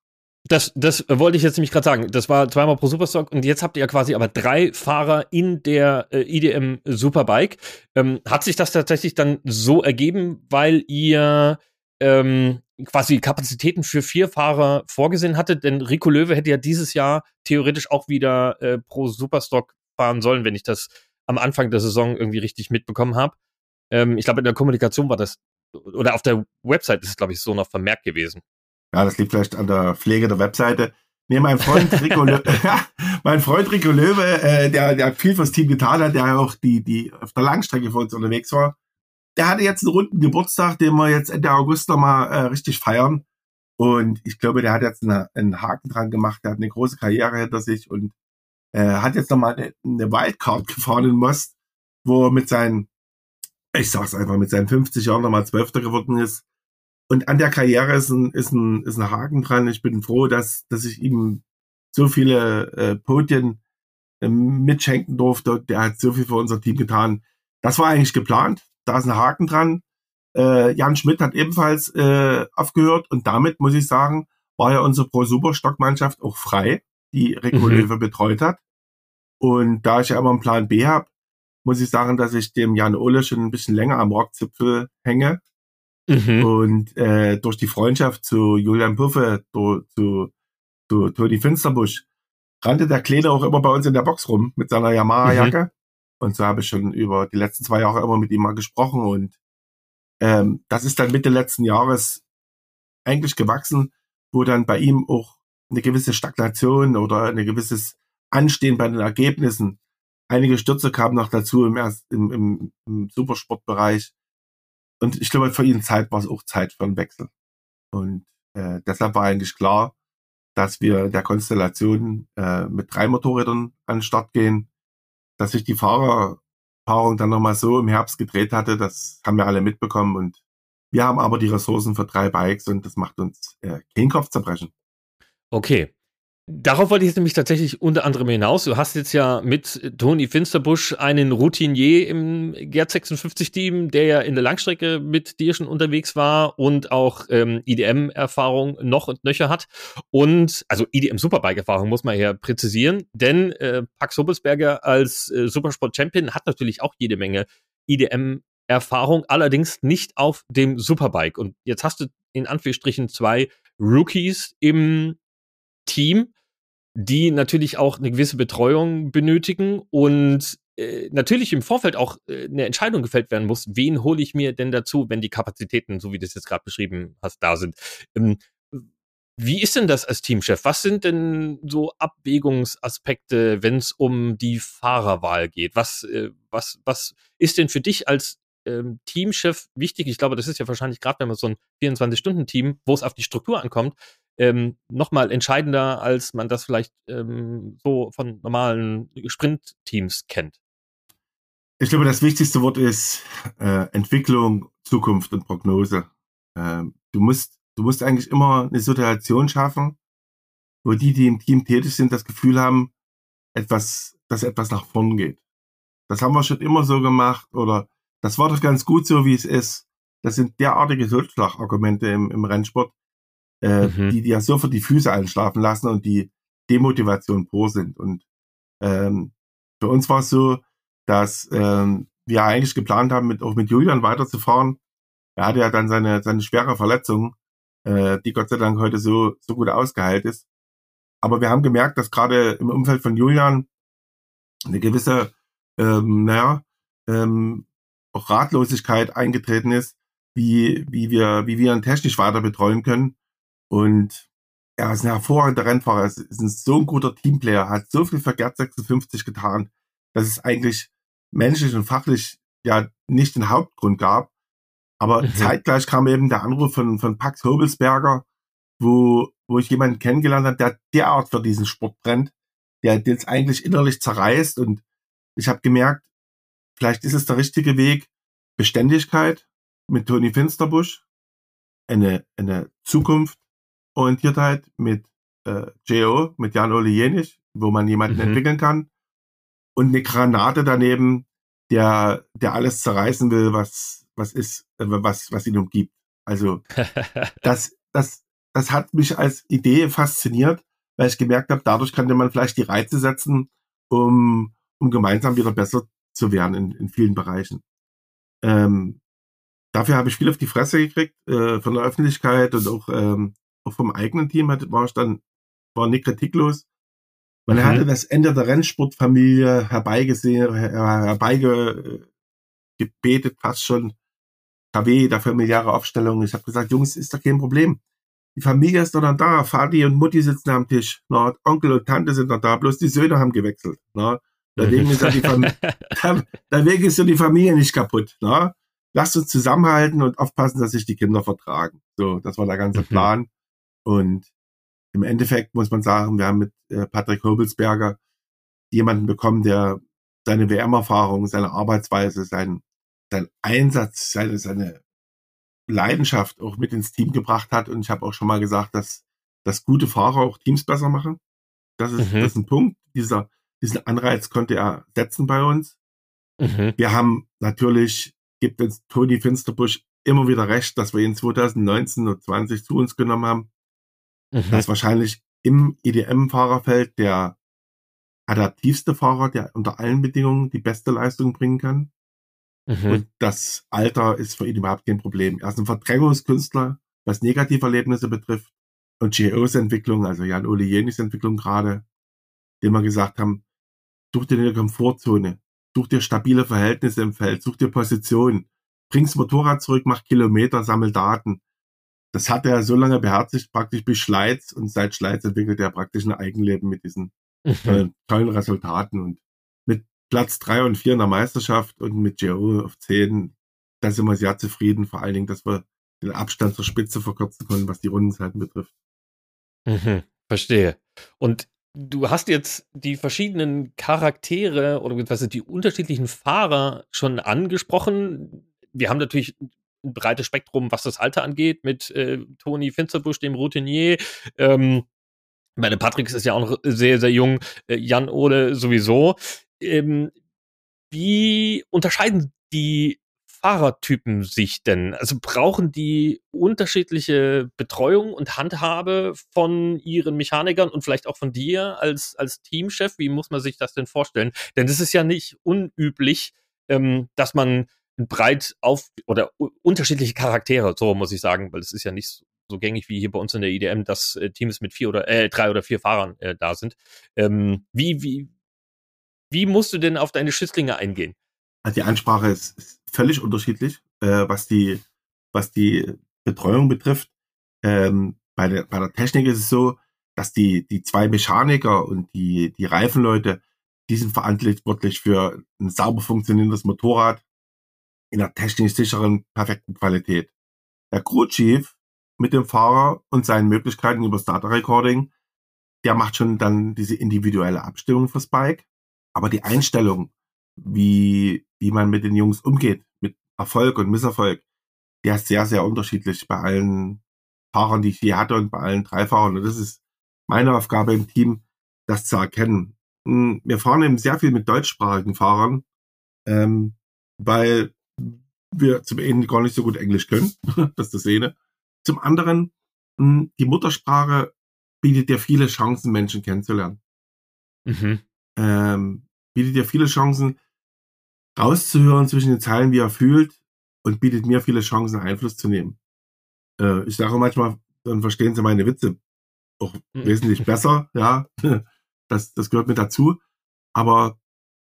Das, das wollte ich jetzt nämlich gerade sagen. Das war zweimal pro Superstock und jetzt habt ihr ja quasi aber drei Fahrer in der äh, IDM Superbike. Ähm, hat sich das tatsächlich dann so ergeben, weil ihr ähm, quasi Kapazitäten für vier Fahrer vorgesehen hattet? Denn Rico Löwe hätte ja dieses Jahr theoretisch auch wieder äh, pro Superstock fahren sollen, wenn ich das am Anfang der Saison irgendwie richtig mitbekommen habe. Ähm, ich glaube, in der Kommunikation war das, oder auf der Website ist es, glaube ich, so noch vermerkt gewesen. Ja, das liegt vielleicht an der Pflege der Webseite. Nee, mein Freund Rico Löwe, mein Freund Rico Löwe, äh, der, der viel fürs Team getan hat, der auch die, die auf der Langstrecke für uns unterwegs war, der hatte jetzt einen runden Geburtstag, den wir jetzt Ende August nochmal äh, richtig feiern. Und ich glaube, der hat jetzt eine, einen Haken dran gemacht, der hat eine große Karriere hinter sich und äh, hat jetzt nochmal eine, eine Wildcard gefahren in Most, wo er mit seinen, ich sag's einfach, mit seinen 50 Jahren nochmal Zwölfter geworden ist und an der Karriere ist ein, ist ein, ist ein Haken dran. Ich bin froh, dass, dass ich ihm so viele äh, Podien äh, mitschenken durfte. Der hat so viel für unser Team getan. Das war eigentlich geplant. Da ist ein Haken dran. Äh, Jan Schmidt hat ebenfalls äh, aufgehört und damit muss ich sagen, war ja unsere Pro Super Stockmannschaft auch frei, die Rico mhm. Löwe betreut hat. Und da ich ja immer einen Plan B habe, muss ich sagen, dass ich dem Jan Ole schon ein bisschen länger am Rockzipfel hänge Mhm. Und äh, durch die Freundschaft zu Julian Puffe, zu, zu, zu Toni Finsterbusch, rannte der Kleine auch immer bei uns in der Box rum mit seiner Yamaha-Jacke. Mhm. Und so habe ich schon über die letzten zwei Jahre immer mit ihm mal gesprochen. Und ähm, das ist dann Mitte letzten Jahres eigentlich gewachsen, wo dann bei ihm auch eine gewisse Stagnation oder ein gewisses Anstehen bei den Ergebnissen. Einige Stürze kamen noch dazu im, erst, im, im, im Supersportbereich. Und ich glaube, für ihn Zeit war es auch Zeit für einen Wechsel. Und äh, deshalb war eigentlich klar, dass wir der Konstellation äh, mit drei Motorrädern an den Start gehen, dass sich die Fahrerpaarung dann nochmal so im Herbst gedreht hatte, das haben wir alle mitbekommen und wir haben aber die Ressourcen für drei Bikes und das macht uns äh, keinen Kopf zerbrechen. Okay. Darauf wollte ich jetzt nämlich tatsächlich unter anderem hinaus. Du hast jetzt ja mit Toni Finsterbusch einen Routinier im Gerd 56 Team, der ja in der Langstrecke mit dir schon unterwegs war und auch ähm, IDM-Erfahrung noch und nöcher hat. Und also IDM Superbike-Erfahrung muss man ja präzisieren, denn äh, Pax Hobelsberger als äh, Supersport-Champion hat natürlich auch jede Menge IDM Erfahrung, allerdings nicht auf dem Superbike. Und jetzt hast du in Anführungsstrichen zwei Rookies im Team die natürlich auch eine gewisse Betreuung benötigen und äh, natürlich im Vorfeld auch äh, eine Entscheidung gefällt werden muss, wen hole ich mir denn dazu, wenn die Kapazitäten, so wie du es jetzt gerade beschrieben hast, da sind. Ähm, wie ist denn das als Teamchef? Was sind denn so Abwägungsaspekte, wenn es um die Fahrerwahl geht? Was, äh, was, was ist denn für dich als ähm, Teamchef wichtig? Ich glaube, das ist ja wahrscheinlich gerade, wenn man so ein 24-Stunden-Team, wo es auf die Struktur ankommt, ähm, nochmal entscheidender, als man das vielleicht ähm, so von normalen Sprint-Teams kennt. Ich glaube, das wichtigste Wort ist äh, Entwicklung, Zukunft und Prognose. Ähm, du musst, du musst eigentlich immer eine Situation schaffen, wo die, die im Team tätig sind, das Gefühl haben, etwas, dass etwas nach vorn geht. Das haben wir schon immer so gemacht oder das war doch ganz gut so, wie es ist. Das sind derartige Totschlagargumente im, im Rennsport, äh, mhm. die dir sofort die Füße einschlafen lassen und die Demotivation pur sind. Und ähm, für uns war es so, dass ähm, wir eigentlich geplant haben, mit, auch mit Julian weiterzufahren. Er hatte ja dann seine, seine schwere Verletzung, äh, die Gott sei Dank heute so, so gut ausgeheilt ist. Aber wir haben gemerkt, dass gerade im Umfeld von Julian eine gewisse, ähm, naja, ähm, auch Ratlosigkeit eingetreten ist, wie, wie wir, wie wir ihn technisch weiter betreuen können. Und er ist ein hervorragender Rennfahrer, er ist ein so ein guter Teamplayer, hat so viel für Gerd 56 getan, dass es eigentlich menschlich und fachlich ja nicht den Hauptgrund gab. Aber mhm. zeitgleich kam eben der Anruf von, von Pax Hobelsberger, wo, wo ich jemanden kennengelernt habe, der derart für diesen Sport brennt, der jetzt eigentlich innerlich zerreißt. Und ich habe gemerkt, vielleicht ist es der richtige Weg, Beständigkeit mit Toni Finsterbusch, eine, eine Zukunft Orientiertheit mit äh, JO, mit Jan-Ole Jenich, wo man jemanden mhm. entwickeln kann. Und eine Granate daneben, der, der alles zerreißen will, was, was ist, äh, was, was ihn umgibt. Also, das, das, das hat mich als Idee fasziniert, weil ich gemerkt habe, dadurch könnte man vielleicht die Reize setzen, um, um gemeinsam wieder besser zu werden in, in vielen Bereichen. Ähm, dafür habe ich viel auf die Fresse gekriegt äh, von der Öffentlichkeit und auch ähm, auch vom eigenen Team hatte, war ich dann, war nicht kritiklos. Man mhm. hatte das Ende der Rennsportfamilie herbeigesehen, herbeigebetet, fast schon. KW, der familiäre Aufstellung. Ich habe gesagt, Jungs, ist doch kein Problem. Die Familie ist doch dann da. Vati und Mutti sitzen am Tisch. Na, Onkel und Tante sind noch da. Bloß die Söhne haben gewechselt. Na, deswegen ist ja die Familie, deswegen ist ja die Familie nicht kaputt. Na, lasst uns zusammenhalten und aufpassen, dass sich die Kinder vertragen. So, das war der ganze mhm. Plan. Und im Endeffekt muss man sagen, wir haben mit äh, Patrick Hobelsberger jemanden bekommen, der seine WM-Erfahrung, seine Arbeitsweise, sein, sein Einsatz, seine, seine Leidenschaft auch mit ins Team gebracht hat. Und ich habe auch schon mal gesagt, dass, dass gute Fahrer auch Teams besser machen. Das ist, mhm. das ist ein Punkt. Dieser, diesen Anreiz konnte er setzen bei uns. Mhm. Wir haben natürlich, gibt uns Toni Finsterbusch immer wieder recht, dass wir ihn 2019 und 20 zu uns genommen haben. Mhm. Das ist wahrscheinlich im EDM-Fahrerfeld der adaptivste Fahrer, der unter allen Bedingungen die beste Leistung bringen kann. Mhm. Und das Alter ist für ihn überhaupt kein Problem. Er ist ein Verdrängungskünstler, was Negativerlebnisse betrifft. Und GOs Entwicklung, also Jan-Ole Jenis Entwicklung gerade, dem wir gesagt haben, such dir eine Komfortzone, such dir stabile Verhältnisse im Feld, such dir Position, bring's Motorrad zurück, mach Kilometer, sammel Daten das hat er so lange beherzigt, praktisch bis Schleiz. Und seit Schleiz entwickelt er praktisch ein Eigenleben mit diesen mhm. tollen Resultaten. Und mit Platz drei und vier in der Meisterschaft und mit Giro auf zehn, da sind wir sehr zufrieden. Vor allen Dingen, dass wir den Abstand zur Spitze verkürzen konnten, was die Rundenzeiten betrifft. Mhm, verstehe. Und du hast jetzt die verschiedenen Charaktere oder beziehungsweise die unterschiedlichen Fahrer schon angesprochen. Wir haben natürlich ein breites Spektrum, was das Alter angeht, mit äh, Toni Finsterbusch, dem Routinier. Ähm, Meine Patrick ist ja auch noch sehr, sehr jung, äh, Jan Ole sowieso. Ähm, wie unterscheiden die Fahrertypen sich denn? Also brauchen die unterschiedliche Betreuung und Handhabe von ihren Mechanikern und vielleicht auch von dir als, als Teamchef? Wie muss man sich das denn vorstellen? Denn es ist ja nicht unüblich, ähm, dass man breit auf oder unterschiedliche Charaktere, so muss ich sagen, weil es ist ja nicht so gängig wie hier bei uns in der IDM, dass äh, Teams mit vier oder äh, drei oder vier Fahrern äh, da sind. Ähm, wie, wie, wie musst du denn auf deine Schützlinge eingehen? Also die Ansprache ist, ist völlig unterschiedlich, äh, was die was die Betreuung betrifft. Ähm, bei, der, bei der Technik ist es so, dass die die zwei Mechaniker und die die Reifenleute, die sind verantwortlich für ein sauber funktionierendes Motorrad in der technisch sicheren, perfekten Qualität. Der Crew Chief mit dem Fahrer und seinen Möglichkeiten über Data Recording, der macht schon dann diese individuelle Abstimmung fürs Bike. Aber die Einstellung, wie, wie man mit den Jungs umgeht, mit Erfolg und Misserfolg, der ist sehr, sehr unterschiedlich bei allen Fahrern, die ich je hatte und bei allen drei Fahrern. Und das ist meine Aufgabe im Team, das zu erkennen. Hm, wir fahren eben sehr viel mit deutschsprachigen Fahrern, ähm, weil wir zum einen gar nicht so gut Englisch können, das ist das eine. Zum anderen, hm, die Muttersprache bietet dir viele Chancen, Menschen kennenzulernen. Mhm. Ähm, bietet dir viele Chancen, rauszuhören zwischen den Zeilen, wie er fühlt und bietet mir viele Chancen, Einfluss zu nehmen. Äh, ich sage manchmal, dann verstehen sie meine Witze auch mhm. wesentlich besser, ja. Das, das gehört mit dazu. Aber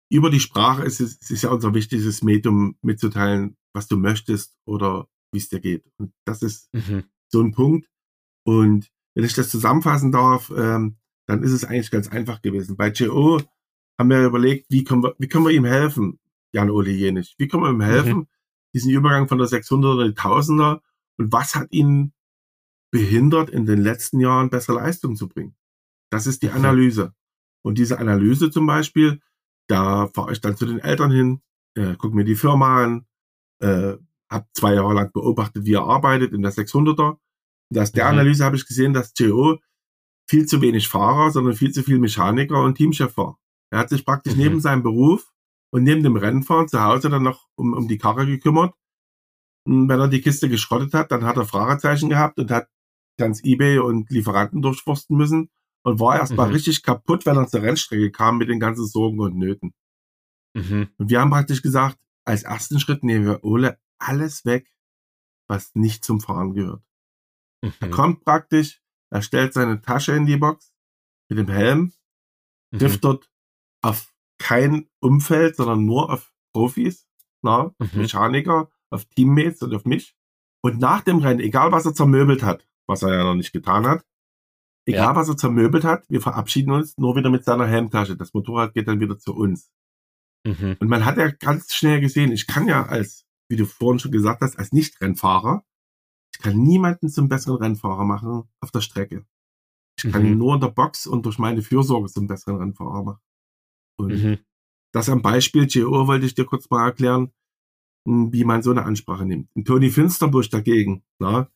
über die Sprache ist es, es ist ja unser wichtigstes Medium mitzuteilen, was du möchtest oder wie es dir geht. Und das ist mhm. so ein Punkt. Und wenn ich das zusammenfassen darf, ähm, dann ist es eigentlich ganz einfach gewesen. Bei JO haben wir überlegt, wie können wir, wie können wir ihm helfen, Jan Ole Jenich? Wie können wir ihm helfen, mhm. diesen Übergang von der 600er in die 1000er? Und was hat ihn behindert, in den letzten Jahren bessere Leistung zu bringen? Das ist die mhm. Analyse. Und diese Analyse zum Beispiel, da fahre ich dann zu den Eltern hin, äh, gucke mir die Firma an, äh, habe zwei Jahre lang beobachtet, wie er arbeitet in der 600er. Und aus der mhm. Analyse habe ich gesehen, dass JO viel zu wenig Fahrer, sondern viel zu viel Mechaniker und Teamchef war. Er hat sich praktisch mhm. neben seinem Beruf und neben dem Rennfahren zu Hause dann noch um, um die Karre gekümmert. Und wenn er die Kiste geschrottet hat, dann hat er Fragezeichen gehabt und hat ganz Ebay und Lieferanten durchforsten müssen und war erstmal mhm. richtig kaputt, wenn er zur Rennstrecke kam mit den ganzen Sorgen und Nöten. Mhm. Und wir haben praktisch gesagt, als ersten Schritt nehmen wir Ole alles weg, was nicht zum Fahren gehört. Mhm. Er kommt praktisch, er stellt seine Tasche in die Box mit dem Helm, trifft mhm. dort auf kein Umfeld, sondern nur auf Profis, na, mhm. Mechaniker, auf Teammates und auf mich. Und nach dem Rennen, egal was er zermöbelt hat, was er ja noch nicht getan hat, egal ja. was er zermöbelt hat, wir verabschieden uns nur wieder mit seiner Helmtasche. Das Motorrad geht dann wieder zu uns. Mhm. Und man hat ja ganz schnell gesehen, ich kann ja als, wie du vorhin schon gesagt hast, als Nicht-Rennfahrer, ich kann niemanden zum besseren Rennfahrer machen auf der Strecke. Ich kann ihn mhm. nur in der Box und durch meine Fürsorge zum besseren Rennfahrer machen. Und mhm. das am Beispiel GO wollte ich dir kurz mal erklären, hm, wie man so eine Ansprache nimmt. Und Tony Finsterbusch dagegen, na,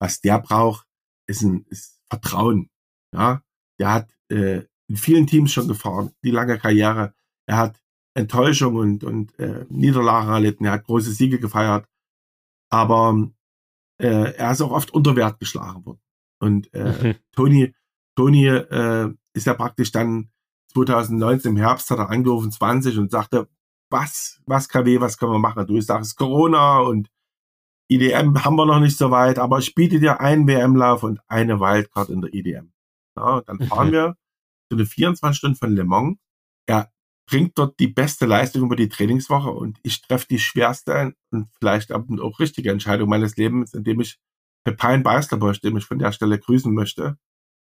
was der braucht, ist ein ist Vertrauen. Ja, der hat äh, in vielen Teams schon gefahren, die lange Karriere. Er hat Enttäuschung und, und äh, Niederlagen erlitten. Er hat große Siege gefeiert. Aber äh, er ist auch oft unter Wert geschlagen worden. Und äh, mhm. Tony, Tony äh, ist ja praktisch dann 2019 im Herbst hat er angerufen, 20 und sagte, was, was KW, was können wir machen? Du sagst Corona und IDM haben wir noch nicht so weit, aber ich biete dir einen WM-Lauf und eine Wildcard in der IDM. Ja, dann fahren mhm. wir so eine 24 Stunden von Le Mans. Er bringt dort die beste Leistung über die Trainingswoche und ich treffe die schwerste und vielleicht auch richtige Entscheidung meines Lebens, indem ich Pepin Beisterbosch, dem ich von der Stelle grüßen möchte,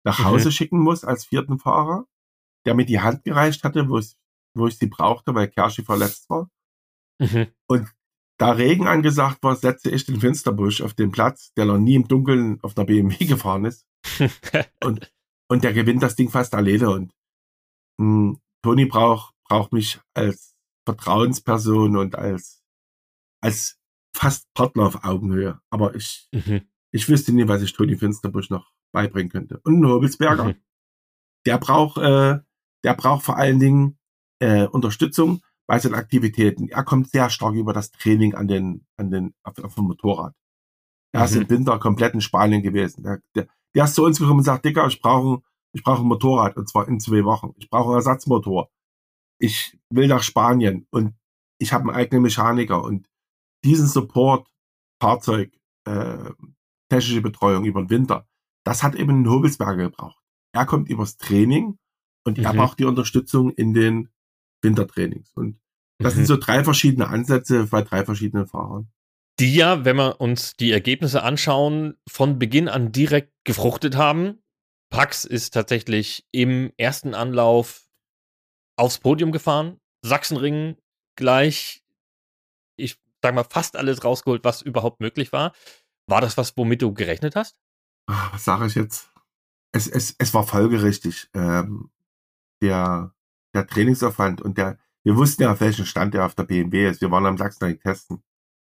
nach Hause mhm. schicken muss als vierten Fahrer der mir die Hand gereicht hatte, wo ich, wo ich sie brauchte, weil Kerschi verletzt war. Mhm. Und da Regen angesagt war, setze ich den Finsterbusch auf den Platz, der noch nie im Dunkeln auf einer BMW gefahren ist. und, und der gewinnt das Ding fast alleine. Und mh, hm, Toni braucht, braucht mich als Vertrauensperson und als, als fast Partner auf Augenhöhe. Aber ich, mhm. ich wüsste nie, was ich Toni Finsterbusch noch beibringen könnte. Und Nobelsberger. Mhm. der braucht, äh, der braucht vor allen Dingen äh, Unterstützung bei seinen Aktivitäten. Er kommt sehr stark über das Training an den, an den, auf, auf dem Motorrad. Er mhm. ist im Winter komplett in Spanien gewesen. Der, der, der ist zu uns gekommen und sagt, Dicker, ich brauche, ich brauche ein Motorrad und zwar in zwei Wochen. Ich brauche einen Ersatzmotor. Ich will nach Spanien und ich habe einen eigenen Mechaniker und diesen Support, Fahrzeug, äh, technische Betreuung über den Winter, das hat eben ein Hobelsberger gebraucht. Er kommt übers Training und mhm. er braucht die Unterstützung in den Wintertrainings. Und das mhm. sind so drei verschiedene Ansätze bei drei verschiedenen Fahrern. Die ja, wenn wir uns die Ergebnisse anschauen, von Beginn an direkt gefruchtet haben. Pax ist tatsächlich im ersten Anlauf aufs Podium gefahren. Sachsenring gleich, ich sag mal, fast alles rausgeholt, was überhaupt möglich war. War das was, womit du gerechnet hast? Ah, was sage ich jetzt? Es, es, es war folgerichtig. Ähm, der, der Trainingsaufwand und der, wir wussten ja, auf welchem Stand er auf der BMW ist. Wir waren am Sachsenring testen.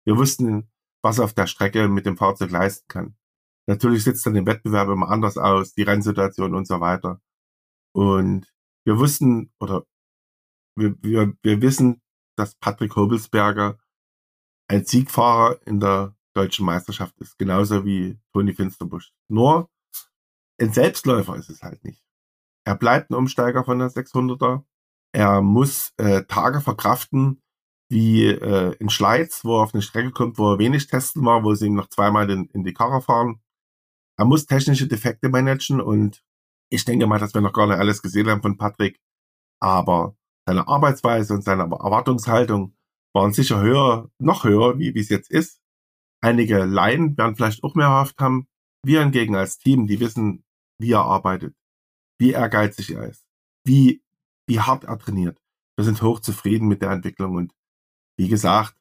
Wir wussten, was er auf der Strecke mit dem Fahrzeug leisten kann. Natürlich sitzt dann im Wettbewerb immer anders aus, die Rennsituation und so weiter. Und wir wussten, oder wir, wir, wir wissen, dass Patrick Hobelsberger ein Siegfahrer in der deutschen Meisterschaft ist, genauso wie Toni Finsterbusch. Nur ein Selbstläufer ist es halt nicht. Er bleibt ein Umsteiger von der 600er. Er muss äh, Tage verkraften, wie äh, in Schleiz, wo er auf eine Strecke kommt, wo er wenig testen war, wo sie ihm noch zweimal in, in die Karre fahren. Er muss technische Defekte managen und ich denke mal, dass wir noch gar nicht alles gesehen haben von Patrick. Aber seine Arbeitsweise und seine Erwartungshaltung waren sicher höher, noch höher, wie, wie es jetzt ist. Einige Laien werden vielleicht auch mehr erhofft haben. Wir hingegen als Team, die wissen, wie er arbeitet, wie ehrgeizig er ist, wie, wie hart er trainiert. Wir sind hochzufrieden mit der Entwicklung und wie gesagt,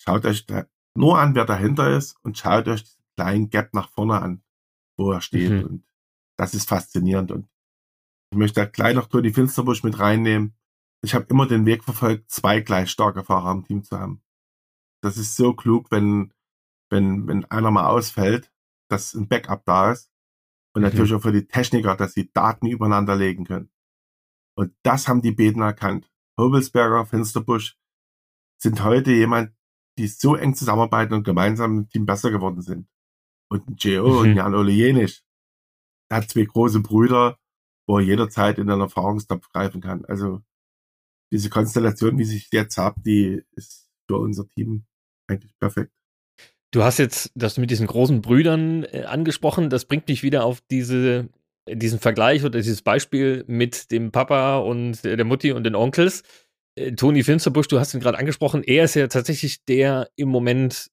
schaut euch da nur an, wer dahinter ist und schaut euch diesen kleinen Gap nach vorne an, wo er steht. Mhm. Und das ist faszinierend. Und ich möchte da gleich noch Toni Finsterbusch mit reinnehmen ich habe immer den Weg verfolgt, zwei gleich starke Fahrer im Team zu haben. Das ist so klug, wenn, wenn, wenn einer mal ausfällt, dass ein Backup da ist. Und mhm. natürlich auch für die Techniker, dass sie Daten übereinander legen können. Und das haben die Beten erkannt. Hobelsberger, Finsterbusch sind heute jemand, die so eng zusammenarbeiten und gemeinsam im Team besser geworden sind. Und Geo mhm. und Jan Ole Jenisch, der hat zwei große Brüder, wo er jederzeit in den Erfahrungstopf greifen kann. Also diese Konstellation, wie sich jetzt habt, die ist für unser Team eigentlich perfekt. Du hast jetzt das mit diesen großen Brüdern äh, angesprochen. Das bringt mich wieder auf diese, diesen Vergleich oder dieses Beispiel mit dem Papa und der Mutti und den Onkels. Äh, Toni Finsterbusch, du hast ihn gerade angesprochen. Er ist ja tatsächlich der im Moment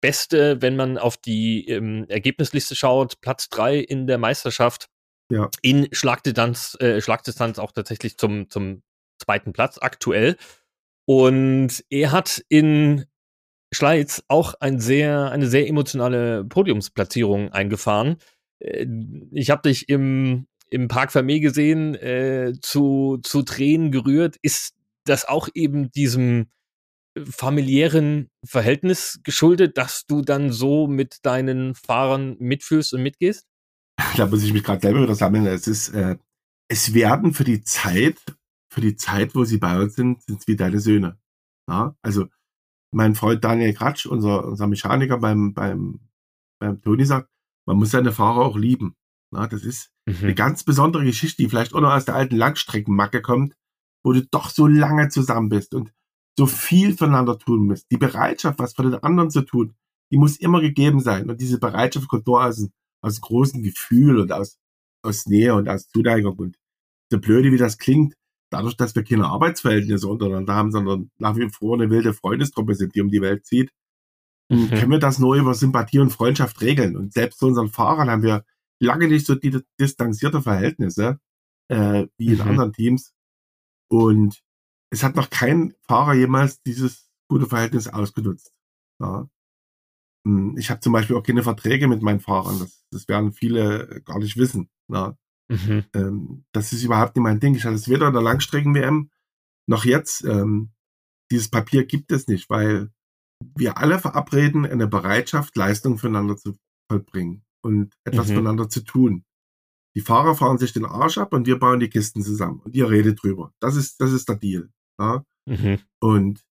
Beste, wenn man auf die ähm, Ergebnisliste schaut. Platz drei in der Meisterschaft. Ja. In Schlagdistanz, äh, Schlagdistanz auch tatsächlich zum, zum zweiten Platz aktuell. Und er hat in Schleiz auch ein sehr, eine sehr emotionale Podiumsplatzierung eingefahren. Äh, ich habe dich im, im Park Vermeer gesehen, äh, zu, zu Tränen gerührt. Ist das auch eben diesem familiären Verhältnis geschuldet, dass du dann so mit deinen Fahrern mitfühlst und mitgehst? Da muss ich mich gerade selber wieder sammeln. Es ist, äh, es werden für die Zeit für die Zeit, wo sie bei uns sind, sind es wie deine Söhne. Ja? Also mein Freund Daniel Kratsch, unser, unser Mechaniker beim, beim, beim Toni sagt, man muss seine Fahrer auch lieben. Ja? Das ist mhm. eine ganz besondere Geschichte, die vielleicht auch noch aus der alten Langstreckenmacke kommt, wo du doch so lange zusammen bist und so viel voneinander tun musst. Die Bereitschaft, was für den anderen zu tun, die muss immer gegeben sein. Und diese Bereitschaft kommt nur aus, aus großem Gefühl und aus, aus Nähe und aus Zuneigung. Und so blöde, wie das klingt, dadurch, dass wir keine Arbeitsverhältnisse untereinander haben, sondern nach wie vor eine wilde Freundestruppe sind, die um die Welt zieht, mhm. können wir das nur über Sympathie und Freundschaft regeln. Und selbst zu unseren Fahrern haben wir lange nicht so die distanzierte Verhältnisse äh, wie in mhm. anderen Teams. Und es hat noch kein Fahrer jemals dieses gute Verhältnis ausgenutzt. Ja. Hm, ich habe zum Beispiel auch keine Verträge mit meinen Fahrern. Das, das werden viele gar nicht wissen. Ja. Mhm. Ähm, das ist überhaupt nicht mein Ding. Ich hatte es weder in der Langstrecken-WM noch jetzt. Ähm, dieses Papier gibt es nicht, weil wir alle verabreden, eine Bereitschaft, Leistung füreinander zu vollbringen und etwas mhm. füreinander zu tun. Die Fahrer fahren sich den Arsch ab und wir bauen die Kisten zusammen und ihr redet drüber. Das ist, das ist der Deal. Ja? Mhm. Und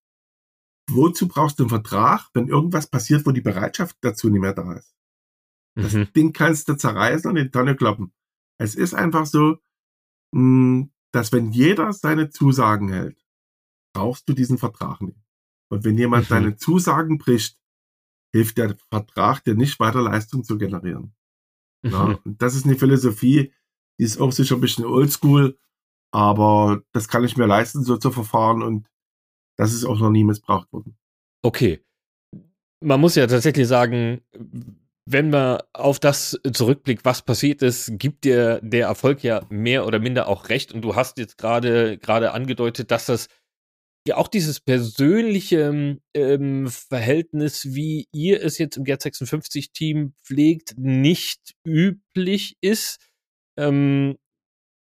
wozu brauchst du einen Vertrag, wenn irgendwas passiert, wo die Bereitschaft dazu nicht mehr da ist? Das mhm. Ding kannst du zerreißen und in die Tonne kloppen. Es ist einfach so, hm, dass wenn jeder seine Zusagen hält, brauchst du diesen Vertrag nicht. Und wenn jemand mhm. deine Zusagen bricht, hilft der Vertrag dir nicht weiter Leistung zu generieren. Mhm. Ja, das ist eine Philosophie, die ist auch sicher ein bisschen oldschool, aber das kann ich mir leisten, so zu verfahren und das ist auch noch nie missbraucht worden. Okay. Man muss ja tatsächlich sagen, wenn man auf das zurückblickt, was passiert ist, gibt dir der Erfolg ja mehr oder minder auch recht. Und du hast jetzt gerade gerade angedeutet, dass das ja auch dieses persönliche ähm, Verhältnis, wie ihr es jetzt im Gerd 56 Team pflegt, nicht üblich ist. Ähm,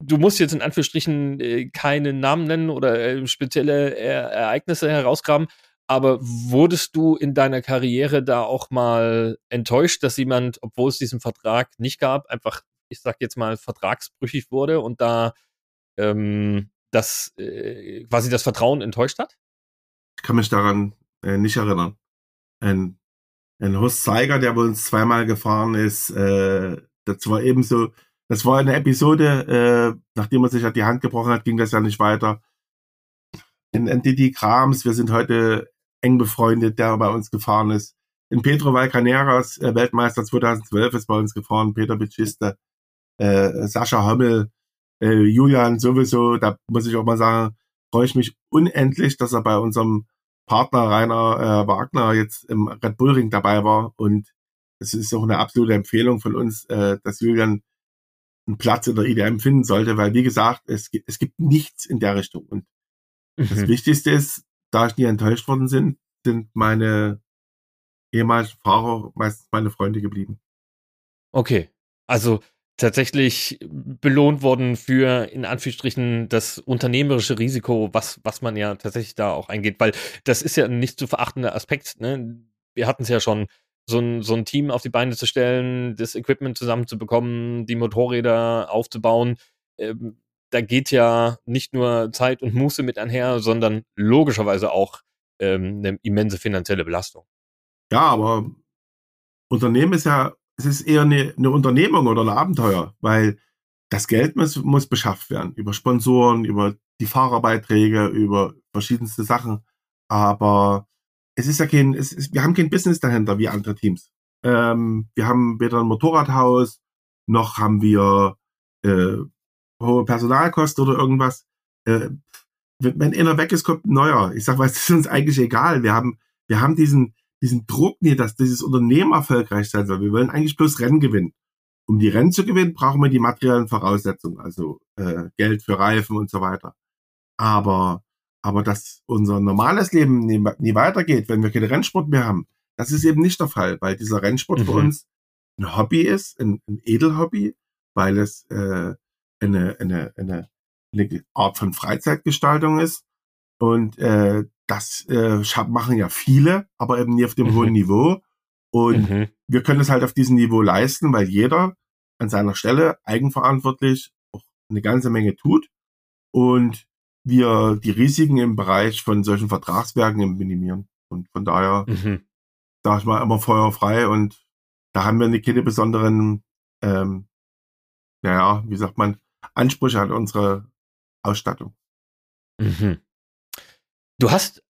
du musst jetzt in Anführungsstrichen äh, keine Namen nennen oder äh, spezielle er Ereignisse herausgraben, aber wurdest du in deiner Karriere da auch mal enttäuscht, dass jemand, obwohl es diesen Vertrag nicht gab, einfach, ich sag jetzt mal, vertragsbrüchig wurde und da ähm, das äh, quasi das Vertrauen enttäuscht hat? Ich kann mich daran äh, nicht erinnern. Ein, ein Horst Zeiger, der bei uns zweimal gefahren ist, äh, das war ebenso, das war eine Episode, äh, nachdem er sich halt die Hand gebrochen hat, ging das ja nicht weiter. In NTT Krams, wir sind heute eng befreundet, der bei uns gefahren ist. In Pedro Valcaneras, äh, Weltmeister 2012 ist bei uns gefahren, Peter Bitschiste, äh, Sascha Hommel, äh, Julian sowieso, da muss ich auch mal sagen, freue ich mich unendlich, dass er bei unserem Partner Rainer äh, Wagner jetzt im Red Bull Ring dabei war und es ist auch eine absolute Empfehlung von uns, äh, dass Julian einen Platz in der IDM finden sollte, weil wie gesagt, es, gibt, es gibt nichts in der Richtung und mhm. das Wichtigste ist, da ich nie enttäuscht worden sind, sind meine ehemaligen Fahrer meistens meine Freunde geblieben. Okay, also tatsächlich belohnt worden für in Anführungsstrichen das unternehmerische Risiko, was, was man ja tatsächlich da auch eingeht, weil das ist ja ein nicht zu verachtender Aspekt. Ne? Wir hatten es ja schon, so ein, so ein Team auf die Beine zu stellen, das Equipment zusammenzubekommen, die Motorräder aufzubauen. Ähm, da geht ja nicht nur Zeit und Muße mit einher, sondern logischerweise auch ähm, eine immense finanzielle Belastung. Ja, aber Unternehmen ist ja es ist eher eine, eine Unternehmung oder ein Abenteuer, weil das Geld muss, muss beschafft werden über Sponsoren, über die Fahrerbeiträge, über verschiedenste Sachen. Aber es ist ja kein, es ist, wir haben kein Business dahinter wie andere Teams. Ähm, wir haben weder ein Motorradhaus, noch haben wir äh, hohe Personalkosten oder irgendwas. Äh, wenn einer weg ist, kommt ein neuer. Ich sag, was ist uns eigentlich egal. Wir haben, wir haben diesen, diesen Druck nie, dass dieses Unternehmen erfolgreich sein soll. Wir wollen eigentlich bloß Rennen gewinnen. Um die Rennen zu gewinnen, brauchen wir die materiellen Voraussetzungen, also äh, Geld für Reifen und so weiter. Aber, aber dass unser normales Leben nie, nie weitergeht, wenn wir keine Rennsport mehr haben, das ist eben nicht der Fall, weil dieser Rennsport mhm. für uns ein Hobby ist, ein, ein Edelhobby, weil es äh, eine, eine, eine, eine Art von Freizeitgestaltung ist. Und äh, das äh, machen ja viele, aber eben nie auf dem mhm. hohen Niveau. Und mhm. wir können es halt auf diesem Niveau leisten, weil jeder an seiner Stelle eigenverantwortlich auch eine ganze Menge tut und wir die Risiken im Bereich von solchen Vertragswerken minimieren. Und von daher mhm. sage ich mal immer feuerfrei und da haben wir keine besonderen, ähm, naja, wie sagt man, Ansprüche an unsere Ausstattung. Mhm. Du hast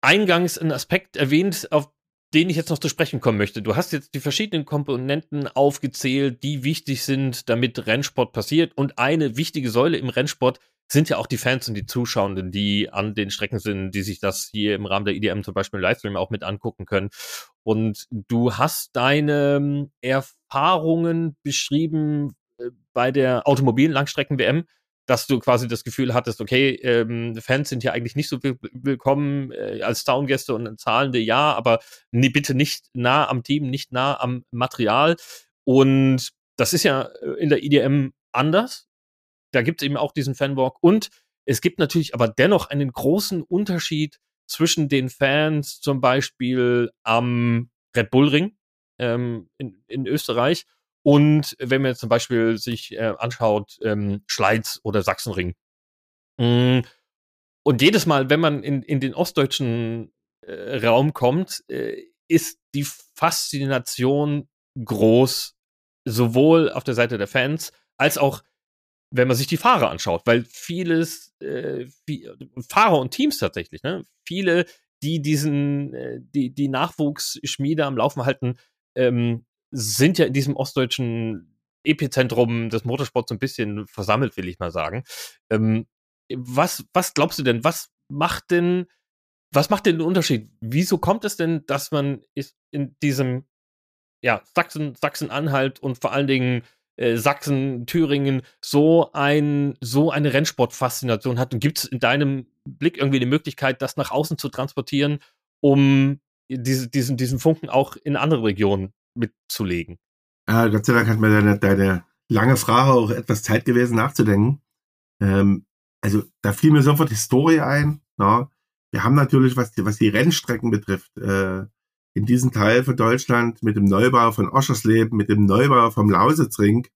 eingangs einen Aspekt erwähnt, auf den ich jetzt noch zu sprechen kommen möchte. Du hast jetzt die verschiedenen Komponenten aufgezählt, die wichtig sind, damit Rennsport passiert. Und eine wichtige Säule im Rennsport sind ja auch die Fans und die Zuschauenden, die an den Strecken sind, die sich das hier im Rahmen der IDM zum Beispiel im Livestream auch mit angucken können. Und du hast deine ähm, Erfahrungen beschrieben bei der automobilen Langstrecken-WM dass du quasi das Gefühl hattest, okay, ähm, Fans sind ja eigentlich nicht so willkommen äh, als Soundgäste und zahlende ja, aber nee, bitte nicht nah am Team, nicht nah am Material. Und das ist ja äh, in der IDM anders. Da gibt es eben auch diesen Fanwalk. Und es gibt natürlich aber dennoch einen großen Unterschied zwischen den Fans zum Beispiel am Red Bull Ring ähm, in, in Österreich Und wenn man jetzt zum Beispiel sich äh, anschaut, ähm, Schleiz oder Sachsenring. Mm, und jedes Mal, wenn man in, in den ostdeutschen äh, Raum kommt, äh, ist die Faszination groß, sowohl auf der Seite der Fans als auch wenn man sich die Fahrer anschaut, weil vieles, äh, viel, Fahrer und Teams tatsächlich, ne, viele, die diesen, äh, die, die Nachwuchsschmiede am Laufen halten, ähm, sind ja in diesem ostdeutschen Epizentrum des Motorsports ein bisschen versammelt, will ich mal sagen. Ähm, was, was glaubst du denn, was macht denn, was macht denn den Unterschied? Wieso kommt es denn, dass man in diesem, ja, Sachsen, Sachsen-Anhalt und vor allen Dingen äh, Sachsen, Thüringen so ein, so eine Rennsportfaszination hat? Und gibt es in deinem Blick irgendwie die Möglichkeit, das nach außen zu transportieren, um diese, diesen, diesen Funken auch in andere Regionen mitzulegen? Ah, Gott sei Dank hat mir deine, deine lange Frage auch etwas Zeit gewesen nachzudenken. Ähm, also da fiel mir sofort Historie ein. Ja. Wir haben natürlich, was die, was die Rennstrecken betrifft, äh, in diesem Teil von Deutschland mit dem Neubau von Oschersleben, mit dem Neubau vom Lausitzring,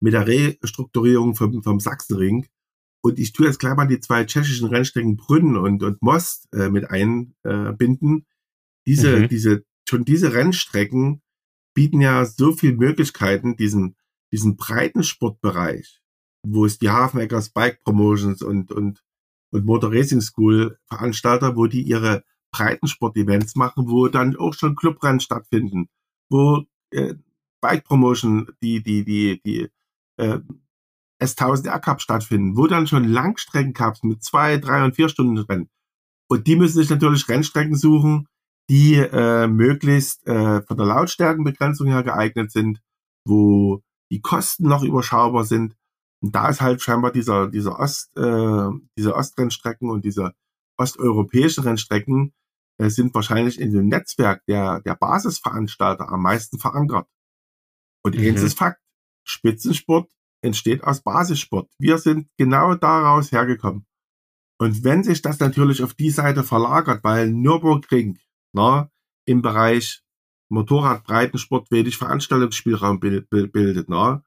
mit der Restrukturierung vom, vom Sachsenring. Und ich tue jetzt gleich mal die zwei tschechischen Rennstrecken Brünn und, und Most äh, mit einbinden. Äh, diese, mhm. diese, schon diese Rennstrecken bieten ja so viele Möglichkeiten, diesen, diesen breiten Sportbereich, wo es die Hafeneckers Bike Promotions und, und, und Motor Racing School Veranstalter, wo die ihre Breitensport-Events machen, wo dann auch schon Clubrennen stattfinden, wo äh, Bike Promotion, die, die, die, die äh, S1000 R Cup stattfinden, wo dann schon Langstreckencups mit zwei, drei und vier Stunden Rennen. Und die müssen sich natürlich Rennstrecken suchen, die äh, möglichst äh, von der Lautstärkenbegrenzung her geeignet sind, wo die Kosten noch überschaubar sind. Und da ist halt scheinbar dieser, dieser Ost, äh, diese Ostrennstrecken und diese osteuropäischen Rennstrecken äh, sind wahrscheinlich in dem Netzwerk der, der Basisveranstalter am meisten verankert. Und mhm. eins ist Fakt. Spitzensport entsteht aus Basissport. Wir sind genau daraus hergekommen. Und wenn sich das natürlich auf die Seite verlagert, weil Nürburgring na, im Bereich Motorradbreitensport wenig Veranstaltungsspielraum bildet, na,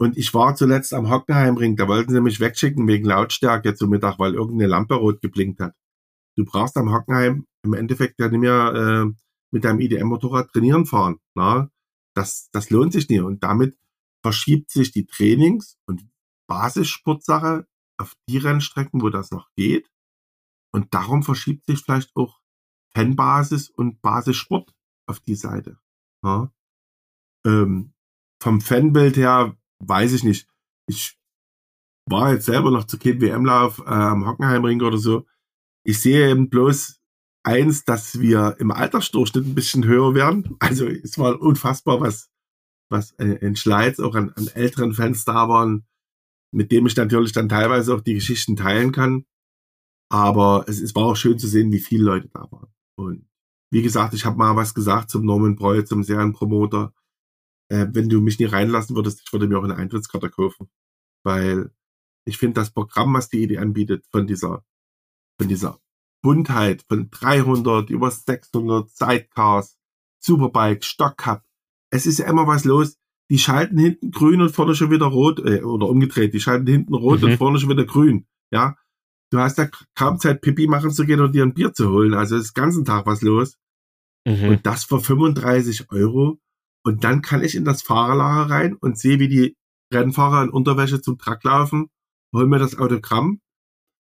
und ich war zuletzt am Hockenheimring, da wollten sie mich wegschicken wegen Lautstärke zum Mittag, weil irgendeine Lampe rot geblinkt hat. Du brauchst am Hockenheim im Endeffekt ja nicht mehr äh, mit deinem IDM-Motorrad trainieren fahren. Na? Das, das lohnt sich nicht. Und damit verschiebt sich die Trainings- und Basissportsache auf die Rennstrecken, wo das noch geht. Und darum verschiebt sich vielleicht auch Fanbasis und Basissport auf die Seite. Ja? Ähm, vom Fanbild her weiß ich nicht. Ich war jetzt selber noch zu Kind WM-Lauf äh, am Hockenheimring oder so. Ich sehe eben bloß eins, dass wir im Altersdurchschnitt ein bisschen höher werden. Also es war unfassbar, was, was in Schleiz auch an, an älteren Fans da waren, mit dem ich natürlich dann teilweise auch die Geschichten teilen kann. Aber es, es war auch schön zu sehen, wie viele Leute da waren. Und wie gesagt, ich habe mal was gesagt zum Norman Breu, zum Serienpromoter äh, wenn du mich nie reinlassen würdest, ich würde mir auch eine Eintrittskarte kaufen. Weil ich finde das Programm, was die Idee anbietet, von dieser, von dieser Buntheit von 300 über 600 Sidecars, Superbike, Stockcup. Es ist ja immer was los. Die schalten hinten grün und vorne schon wieder rot, äh, oder umgedreht. Die schalten hinten rot mhm. und vorne schon wieder grün. Ja. Du hast ja kaum Zeit, Pipi machen zu gehen und dir ein Bier zu holen. Also ist den ganzen Tag was los. Mhm. Und das für 35 Euro. Und dann kann ich in das Fahrerlager rein und sehe, wie die Rennfahrer in Unterwäsche zum Truck laufen, hol mir das Autogramm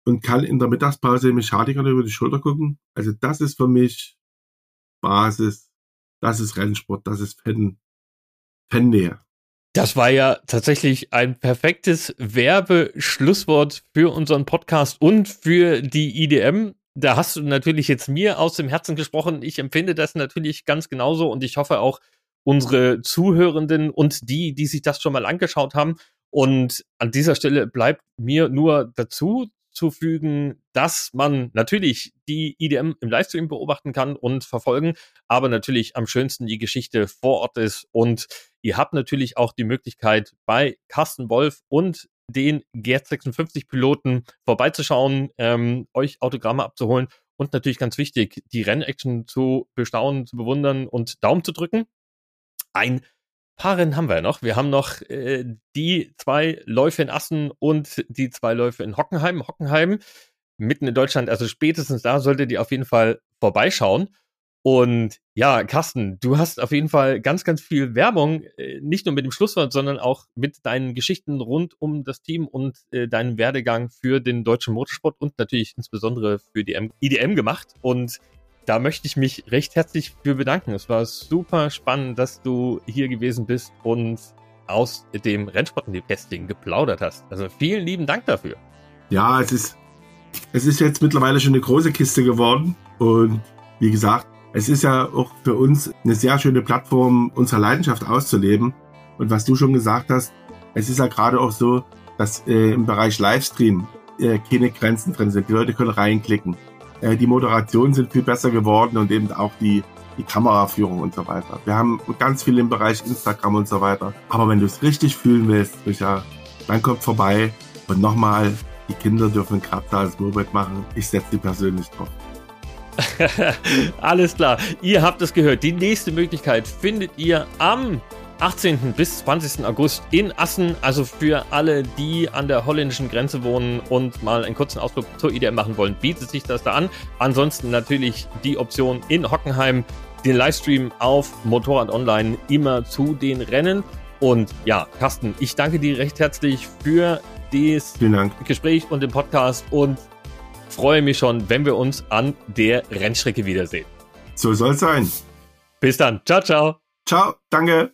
und kann in der Mittagspause den Mechanikern über die Schulter gucken. Also das ist für mich Basis, das ist Rennsport, das ist Fan, Fannähe. Das war ja tatsächlich ein perfektes Werbeschlusswort für unseren Podcast und für die IDM. Da hast du natürlich jetzt mir aus dem Herzen gesprochen. Ich empfinde das natürlich ganz genauso und ich hoffe auch, unsere Zuhörenden und die, die sich das schon mal angeschaut haben. Und an dieser Stelle bleibt mir nur dazu zu fügen, dass man natürlich die IDM im Livestream beobachten kann und verfolgen, aber natürlich am schönsten die Geschichte vor Ort ist. Und ihr habt natürlich auch die Möglichkeit, bei Carsten Wolf und den GR56-Piloten vorbeizuschauen, ähm, euch Autogramme abzuholen und natürlich ganz wichtig, die Rennaction zu bestaunen, zu bewundern und Daumen zu drücken ein paar Rennen haben wir ja noch. Wir haben noch äh, die zwei Läufe in Assen und die zwei Läufe in Hockenheim. Hockenheim mitten in Deutschland, also spätestens da solltet ihr auf jeden Fall vorbeischauen. Und ja, Carsten, du hast auf jeden Fall ganz, ganz viel Werbung, äh, nicht nur mit dem Schlusswort, sondern auch mit deinen Geschichten rund um das Team und äh, deinen Werdegang für den deutschen Motorsport und natürlich insbesondere für die IDM gemacht. Und da möchte ich mich recht herzlich für bedanken. Es war super spannend, dass du hier gewesen bist und aus dem Rennsport und dem Testing geplaudert hast. Also vielen lieben Dank dafür. Ja, es ist, es ist jetzt mittlerweile schon eine große Kiste geworden und wie gesagt, es ist ja auch für uns eine sehr schöne Plattform, unsere Leidenschaft auszuleben. Und was du schon gesagt hast, es ist ja gerade auch so, dass äh, im Bereich Livestream äh, keine Grenzen drin sind. Die Leute können reinklicken. Äh, die Moderationen sind viel besser geworden und eben auch die, die Kameraführung und so weiter. Wir haben ganz viel im Bereich Instagram und so weiter. Aber wenn du es richtig fühlen willst, Richard, dann kommt vorbei und nochmal, die Kinder dürfen Kratzer als Moped machen. Ich setze die persönlich drauf. Alles klar, ihr habt es gehört. Die nächste Möglichkeit findet ihr am 18. bis 20. August in Assen. Also für alle, die an der holländischen Grenze wohnen und mal einen kurzen Ausflug zur IDM machen wollen, bietet sich das da an. Ansonsten natürlich die Option in Hockenheim, den Livestream auf Motorrad Online immer zu den Rennen. Und ja, Carsten, ich danke dir recht herzlich für das Gespräch und den Podcast und freue mich schon, wenn wir uns an der Rennstrecke wiedersehen. So soll es sein. Bis dann. Ciao, ciao. Ciao, danke.